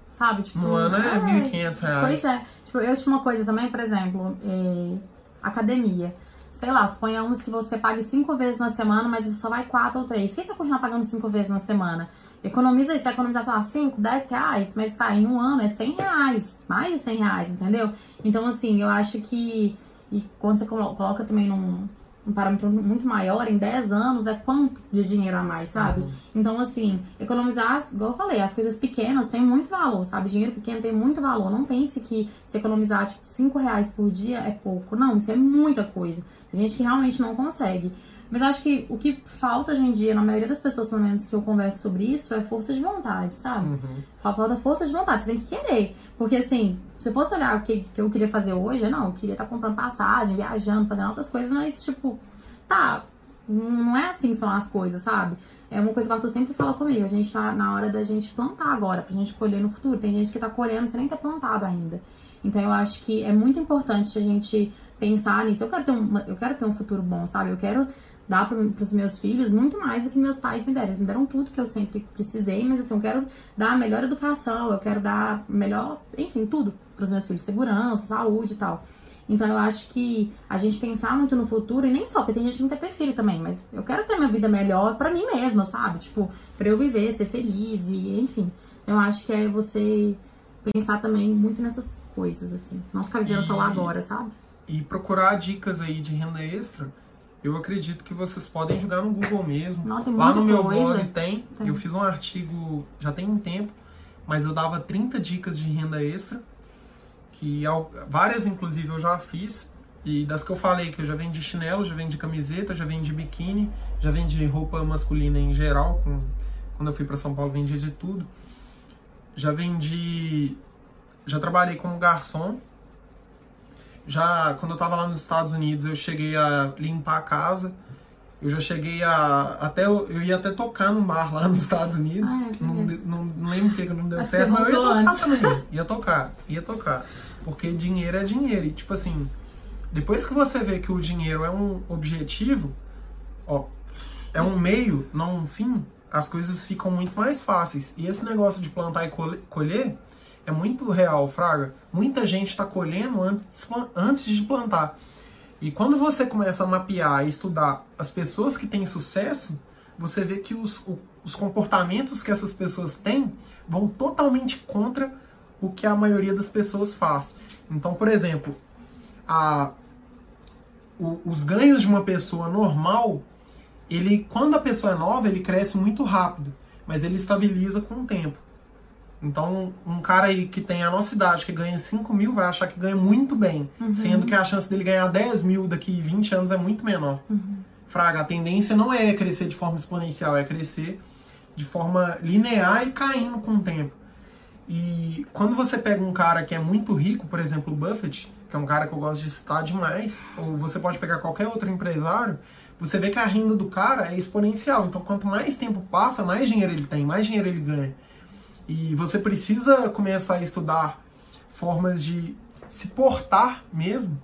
Speaker 2: sabe? Tipo,
Speaker 1: no ano é 1.500 reais.
Speaker 2: Pois é. Tipo, eu tinha uma coisa também, por exemplo, é, academia. Sei lá, suponhamos que você pague 5 vezes na semana, mas você só vai 4 ou 3. Por que você continuar pagando 5 vezes na semana? Economiza isso, vai economizar, sei lá, 5, 10 reais, mas tá, em um ano é 100 reais, mais de 100 reais, entendeu? Então, assim, eu acho que, e quando você coloca também num, um parâmetro muito maior, em 10 anos, é quanto de dinheiro a mais, sabe? Uhum. Então, assim, economizar, igual eu falei, as coisas pequenas têm muito valor, sabe? Dinheiro pequeno tem muito valor. Não pense que se economizar, tipo, 5 reais por dia é pouco. Não, isso é muita coisa. Tem gente que realmente não consegue. Mas acho que o que falta hoje em dia, na maioria das pessoas, pelo menos, que eu converso sobre isso, é força de vontade, sabe? Uhum. Falta força de vontade, você tem que querer. Porque, assim, se fosse olhar o que, que eu queria fazer hoje, não, eu queria estar tá comprando passagem, viajando, fazendo outras coisas, mas, tipo, tá, não é assim são as coisas, sabe? É uma coisa que o Arthur sempre fala comigo, a gente tá na hora da gente plantar agora, pra gente colher no futuro. Tem gente que tá colhendo sem nem ter plantado ainda. Então eu acho que é muito importante a gente pensar nisso. Eu quero ter um, eu quero ter um futuro bom, sabe? Eu quero dar para os meus filhos muito mais do que meus pais me deram. Eles me deram tudo que eu sempre precisei, mas assim, eu quero dar a melhor educação, eu quero dar melhor, enfim, tudo para os meus filhos, segurança, saúde e tal. Então eu acho que a gente pensar muito no futuro, e nem só, porque tem gente que não quer ter filho também, mas eu quero ter minha vida melhor para mim mesma, sabe? Tipo, para eu viver, ser feliz e enfim. Eu acho que é você pensar também muito nessas coisas, assim. Não ficar vivendo e, só lá agora, sabe?
Speaker 1: E procurar dicas aí de renda extra eu acredito que vocês podem jogar no Google mesmo.
Speaker 2: Não,
Speaker 1: Lá no meu
Speaker 2: coisa.
Speaker 1: blog tem, tem. Eu fiz um artigo já tem um tempo, mas eu dava 30 dicas de renda extra, que várias inclusive eu já fiz. E das que eu falei, que eu já vendi chinelo, já vendi camiseta, já vendi biquíni, já vendi roupa masculina em geral. Com, quando eu fui para São Paulo, vendi de tudo. Já vendi. Já trabalhei como garçom já quando eu tava lá nos Estados Unidos, eu cheguei a limpar a casa. Eu já cheguei a. Até eu, eu ia até tocar num bar lá nos Estados Unidos.
Speaker 2: Ai,
Speaker 1: não, não, não, lembro o que, que não deu Acho certo, mas eu ia tocar antes. também. Ia tocar, ia tocar. Porque dinheiro é dinheiro. E tipo assim, depois que você vê que o dinheiro é um objetivo, ó, é um meio, não um fim, as coisas ficam muito mais fáceis. E esse negócio de plantar e colher é muito real, Fraga. Muita gente está colhendo antes, de plantar. E quando você começa a mapear e estudar as pessoas que têm sucesso, você vê que os, os comportamentos que essas pessoas têm vão totalmente contra o que a maioria das pessoas faz. Então, por exemplo, a, o, os ganhos de uma pessoa normal, ele quando a pessoa é nova, ele cresce muito rápido, mas ele estabiliza com o tempo. Então, um cara aí que tem a nossa idade, que ganha 5 mil, vai achar que ganha muito bem. Uhum. Sendo que a chance dele ganhar 10 mil daqui 20 anos é muito menor.
Speaker 2: Uhum.
Speaker 1: Fraga, a tendência não é crescer de forma exponencial, é crescer de forma linear e caindo com o tempo. E quando você pega um cara que é muito rico, por exemplo, o Buffett, que é um cara que eu gosto de citar demais, ou você pode pegar qualquer outro empresário, você vê que a renda do cara é exponencial. Então, quanto mais tempo passa, mais dinheiro ele tem, mais dinheiro ele ganha. E você precisa começar a estudar formas de se portar mesmo,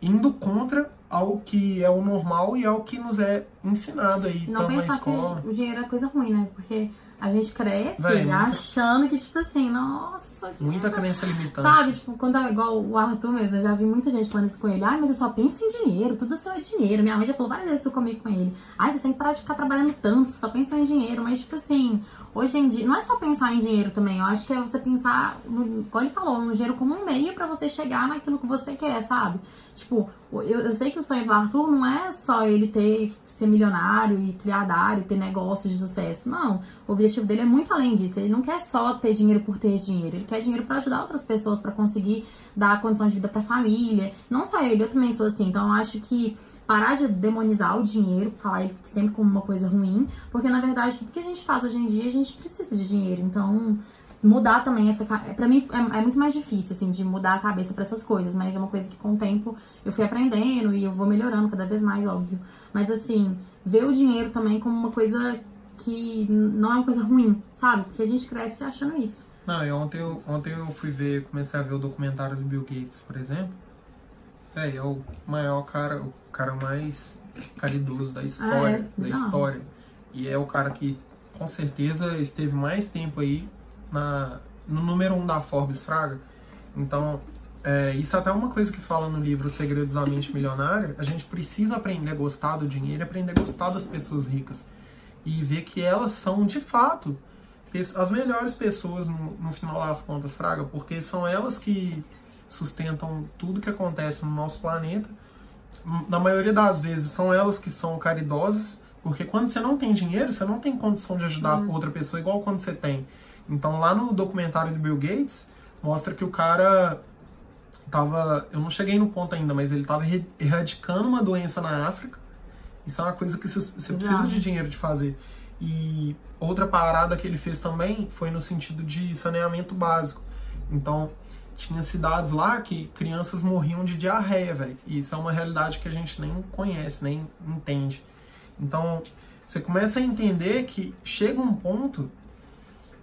Speaker 1: indo contra ao que é o normal e ao que nos é ensinado aí,
Speaker 2: não
Speaker 1: tanto na
Speaker 2: pensar
Speaker 1: escola.
Speaker 2: que o dinheiro é coisa ruim, né? Porque a gente cresce
Speaker 1: Véi, muita-
Speaker 2: achando que, tipo assim, nossa, dinheiro
Speaker 1: Muita
Speaker 2: é
Speaker 1: crença limitante.
Speaker 2: Sabe, tipo, quando é igual o Arthur mesmo, eu já vi muita gente falando isso com ele. Ai, mas eu só penso em dinheiro, tudo seu é dinheiro. Minha mãe já falou várias vezes isso comigo com ele. Ai, você tem que parar de ficar trabalhando tanto, só pensa em dinheiro. Mas, tipo assim, hoje em dia, não é só pensar em dinheiro também. Eu acho que é você pensar, no, como ele falou, no dinheiro como um meio pra você chegar naquilo que você quer, sabe? Tipo, eu, eu sei que o sonho do Arthur não é só ele ter, ser milionário e trilhardário, ter negócios de sucesso. Não. O objetivo dele é muito além disso. Ele não quer só ter dinheiro por ter dinheiro. Ele quer dinheiro pra ajudar outras pessoas, pra conseguir dar condição de vida pra família. Não só ele, eu também sou assim. Então eu acho que parar de demonizar o dinheiro, falar ele sempre como uma coisa ruim, porque na verdade tudo que a gente faz hoje em dia a gente precisa de dinheiro. Então mudar também essa para mim é, é muito mais difícil assim de mudar a cabeça pra essas coisas, mas é uma coisa que com o tempo eu fui aprendendo e eu vou melhorando cada vez mais, óbvio. Mas assim, ver o dinheiro também como uma coisa que não é uma coisa ruim, sabe? Porque a gente cresce achando isso.
Speaker 1: Não, ontem eu, ontem eu fui ver, comecei a ver o documentário do Bill Gates, por exemplo. É, é o maior cara, o cara mais caridoso da história,
Speaker 2: Ah, é?
Speaker 1: da história. E é o cara que com certeza esteve mais tempo aí na, no número um da Forbes Fraga. Então, é, isso é até uma coisa que fala no livro Segredos da Mente Milionária. A gente precisa aprender a gostar do dinheiro e aprender a gostar das pessoas ricas. E ver que elas são, de fato, as melhores pessoas no, no final das contas, Fraga, porque são elas que sustentam tudo que acontece no nosso planeta. M- Na maioria das vezes são elas que são caridosas, porque quando você não tem dinheiro, você não tem condição de ajudar
Speaker 2: Hum.
Speaker 1: outra pessoa igual quando você tem. Então lá no documentário do Bill Gates, mostra que o cara tava, eu não cheguei no ponto ainda, mas ele tava erradicando uma doença na África. Isso é uma coisa que você precisa de dinheiro de fazer. E outra parada que ele fez também foi no sentido de saneamento básico. Então, tinha cidades lá que crianças morriam de diarreia, velho. E isso é uma realidade que a gente nem conhece, nem entende. Então, você começa a entender que chega um ponto,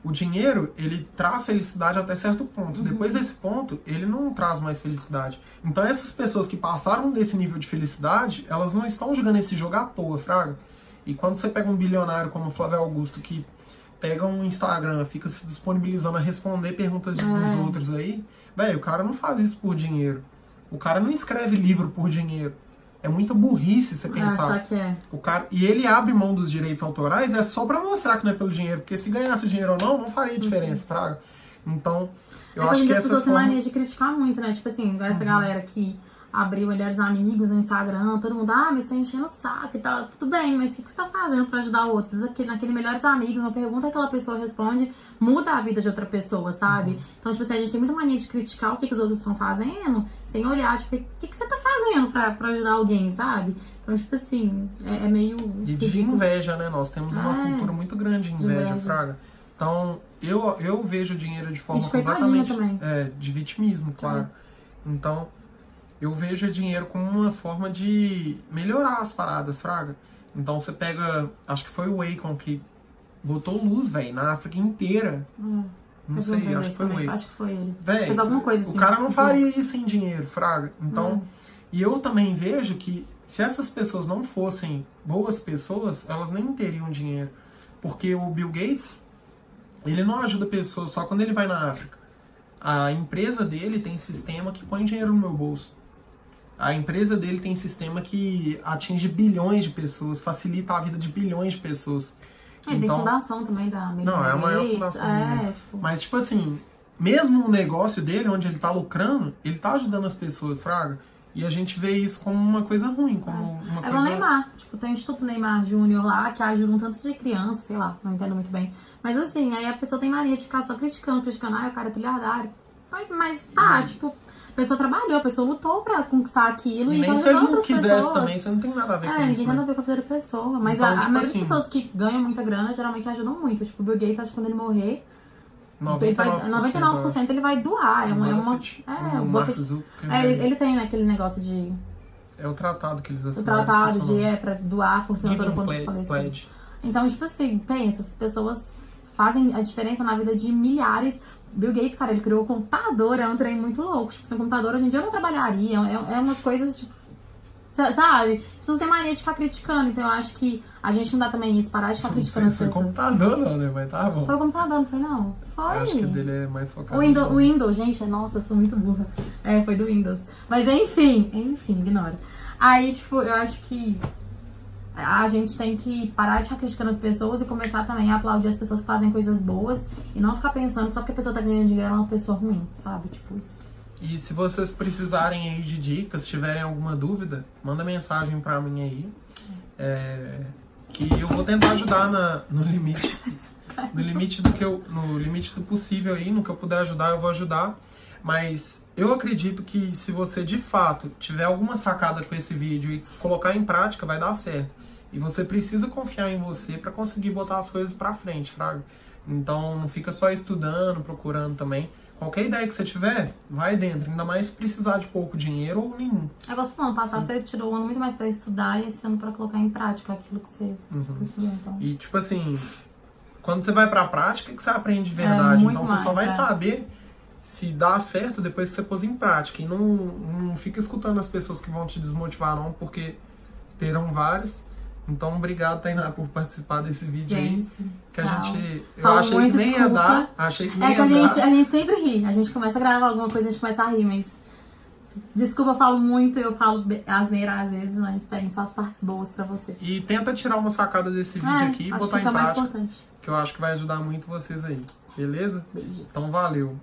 Speaker 1: o dinheiro, ele traz felicidade até certo ponto. Depois desse ponto, ele não traz mais felicidade. Então, essas pessoas que passaram desse nível de felicidade, elas não estão jogando esse jogo à toa, fraga. E quando você pega um bilionário como o Flávio Augusto, que pega um Instagram, fica se disponibilizando a responder perguntas de- dos
Speaker 2: É.
Speaker 1: outros aí, velho, o cara não faz isso por dinheiro. O cara não escreve livro por dinheiro. É muita burrice você pensar.
Speaker 2: Achar que é.
Speaker 1: O cara, e ele abre mão dos direitos autorais é só pra mostrar que não é pelo dinheiro, porque se ganhasse dinheiro ou não, não faria diferença, fraga. Então, eu
Speaker 2: é
Speaker 1: acho
Speaker 2: que
Speaker 1: essa forma... Uhum.
Speaker 2: mania de criticar muito, né? Tipo assim, essa galera que abriu Melhores Amigos no Instagram, todo mundo, ah, mas tá enchendo o saco e tal. Tudo bem, mas o que, que você tá fazendo pra ajudar outros? Aquele, naquele Melhores Amigos, uma pergunta que aquela pessoa responde muda a vida de outra pessoa, sabe?
Speaker 1: Uhum.
Speaker 2: Então, tipo assim, a gente tem muita mania de criticar o que, que os outros estão fazendo, sem olhar, tipo, o que, que você tá fazendo pra, pra ajudar alguém, sabe? Então, tipo assim, é, é meio.
Speaker 1: E de
Speaker 2: ridículo.
Speaker 1: inveja, né? Nós temos uma
Speaker 2: É.
Speaker 1: cultura muito grande de inveja,
Speaker 2: inveja.
Speaker 1: fraga. Então, eu, eu vejo o dinheiro de forma completamente... É, de vitimismo, claro. Então, eu vejo o dinheiro como uma forma de melhorar as paradas, fraga. Então, você pega... Acho que foi o Akon que botou luz, velho, na África inteira.
Speaker 2: Hum.
Speaker 1: Não sei, acho que foi o
Speaker 2: também,
Speaker 1: Akon.
Speaker 2: Acho que foi ele.
Speaker 1: Véi,
Speaker 2: Fez alguma coisa assim.
Speaker 1: o cara não
Speaker 2: Tipo,
Speaker 1: faria isso sem dinheiro, fraga. Então,
Speaker 2: Hum.
Speaker 1: e eu também vejo que se essas pessoas não fossem boas pessoas, elas nem teriam dinheiro. Porque o Bill Gates, ele não ajuda pessoas só quando ele vai na África. A empresa dele tem sistema que põe dinheiro no meu bolso. A empresa dele tem sistema que atinge bilhões de pessoas, facilita a vida de bilhões de pessoas.
Speaker 2: É, tem fundação também da Melinda
Speaker 1: Não, é a maior fundação
Speaker 2: É, tipo,
Speaker 1: Mas, tipo assim, mesmo o negócio dele, onde ele tá lucrando, ele tá ajudando as pessoas, Fraga. E a gente vê isso como uma coisa ruim, como uma
Speaker 2: é igual o
Speaker 1: coisa.
Speaker 2: Neymar. Tipo, tem o Instituto Neymar Júnior lá, que ajuda um tanto de criança, sei lá, não entendo muito bem. Mas assim, aí a pessoa tem mania de ficar só criticando, criticando, ah, o cara é trilhardário. Mas, mas tá,
Speaker 1: Uhum.
Speaker 2: tipo, a pessoa trabalhou, a pessoa lutou pra conquistar aquilo
Speaker 1: E
Speaker 2: e,
Speaker 1: nem se ele não quisesse
Speaker 2: pessoas.
Speaker 1: também, você não tem nada a ver
Speaker 2: É,
Speaker 1: com
Speaker 2: ninguém
Speaker 1: isso.
Speaker 2: tem nada
Speaker 1: Né?
Speaker 2: a ver com a vida da pessoa. Mas
Speaker 1: Então,
Speaker 2: a, a
Speaker 1: tipo
Speaker 2: maioria
Speaker 1: assim-
Speaker 2: das pessoas que ganham muita grana geralmente ajudam muito. Tipo, o Bill Gates, acho que quando ele morrer, ele vai,
Speaker 1: 99%.
Speaker 2: 99% ele vai doar. É, uma, é, uma, é,
Speaker 1: o
Speaker 2: Buffett. É, ele, ele tem né, aquele negócio de.
Speaker 1: É o tratado que eles
Speaker 2: O
Speaker 1: assinaram.
Speaker 2: tratado
Speaker 1: o
Speaker 2: de
Speaker 1: nome.
Speaker 2: é pra doar a fortuna toda quando faleceu.
Speaker 1: Pledge.
Speaker 2: Então, tipo assim, pensa, essas pessoas fazem a diferença na vida de milhares. Bill Gates, cara, ele criou o computador, é um trem muito louco. Tipo, sem computador hoje em dia eu não trabalharia. É, é umas coisas, tipo, Sabe? As pessoas têm mania de ficar criticando, então eu acho que a gente não dá também isso, parar de ficar criticando as
Speaker 1: Foi computador não, né? Mas tá bom.
Speaker 2: Foi computador, não foi não? Foi.
Speaker 1: Acho que o dele é mais focado.
Speaker 2: O Windows, Windows, gente, nossa, eu sou muito burra. É, foi do Windows. Mas enfim, enfim, ignora. Aí, tipo, eu acho que a gente tem que parar de ficar criticando as pessoas e começar também a aplaudir as pessoas que fazem coisas boas e não ficar pensando só porque a pessoa tá ganhando dinheiro ela é uma pessoa ruim, sabe? Tipo isso.
Speaker 1: E se vocês precisarem aí de dicas, tiverem alguma dúvida, manda mensagem pra mim aí. É, que eu vou tentar ajudar na, no limite. No limite do que eu. No limite do possível aí, no que eu puder ajudar, eu vou ajudar. Mas eu acredito que se você de fato tiver alguma sacada com esse vídeo e colocar em prática, vai dar certo. E você precisa confiar em você para conseguir botar as coisas pra frente, Fraga. Então não fica só estudando, procurando também. Qualquer ideia que você tiver, vai dentro. Ainda mais se precisar de pouco dinheiro ou nenhum.
Speaker 2: Agora, no ano passado você tirou um ano muito mais pra estudar e esse ano pra colocar em prática aquilo que você
Speaker 1: Uhum.
Speaker 2: estudou, então.
Speaker 1: E tipo assim, quando você vai pra prática que você aprende de verdade.
Speaker 2: É,
Speaker 1: então você só vai
Speaker 2: mais, é.
Speaker 1: saber se dá certo depois que você pôs em prática. E não, não fica escutando as pessoas que vão te desmotivar, não, porque terão vários. Então, obrigado, Tainá, por participar desse vídeo aí.
Speaker 2: Gente,
Speaker 1: Que a
Speaker 2: tchau.
Speaker 1: gente. Eu
Speaker 2: Falo
Speaker 1: achei que
Speaker 2: muito,
Speaker 1: nem ia
Speaker 2: desculpa.
Speaker 1: dar. Achei que nem
Speaker 2: É que a
Speaker 1: ia
Speaker 2: gente,
Speaker 1: dar.
Speaker 2: a gente sempre ri. A gente começa a gravar alguma coisa, a gente começa a rir, mas. Desculpa, eu falo muito, eu falo asneira às vezes, mas tem só as partes boas pra vocês.
Speaker 1: E tenta tirar uma sacada desse vídeo
Speaker 2: É,
Speaker 1: aqui e botar
Speaker 2: que
Speaker 1: em
Speaker 2: é o mais
Speaker 1: prática.
Speaker 2: importante.
Speaker 1: Que eu acho que vai ajudar muito vocês aí. Beleza?
Speaker 2: Beijos.
Speaker 1: Então valeu.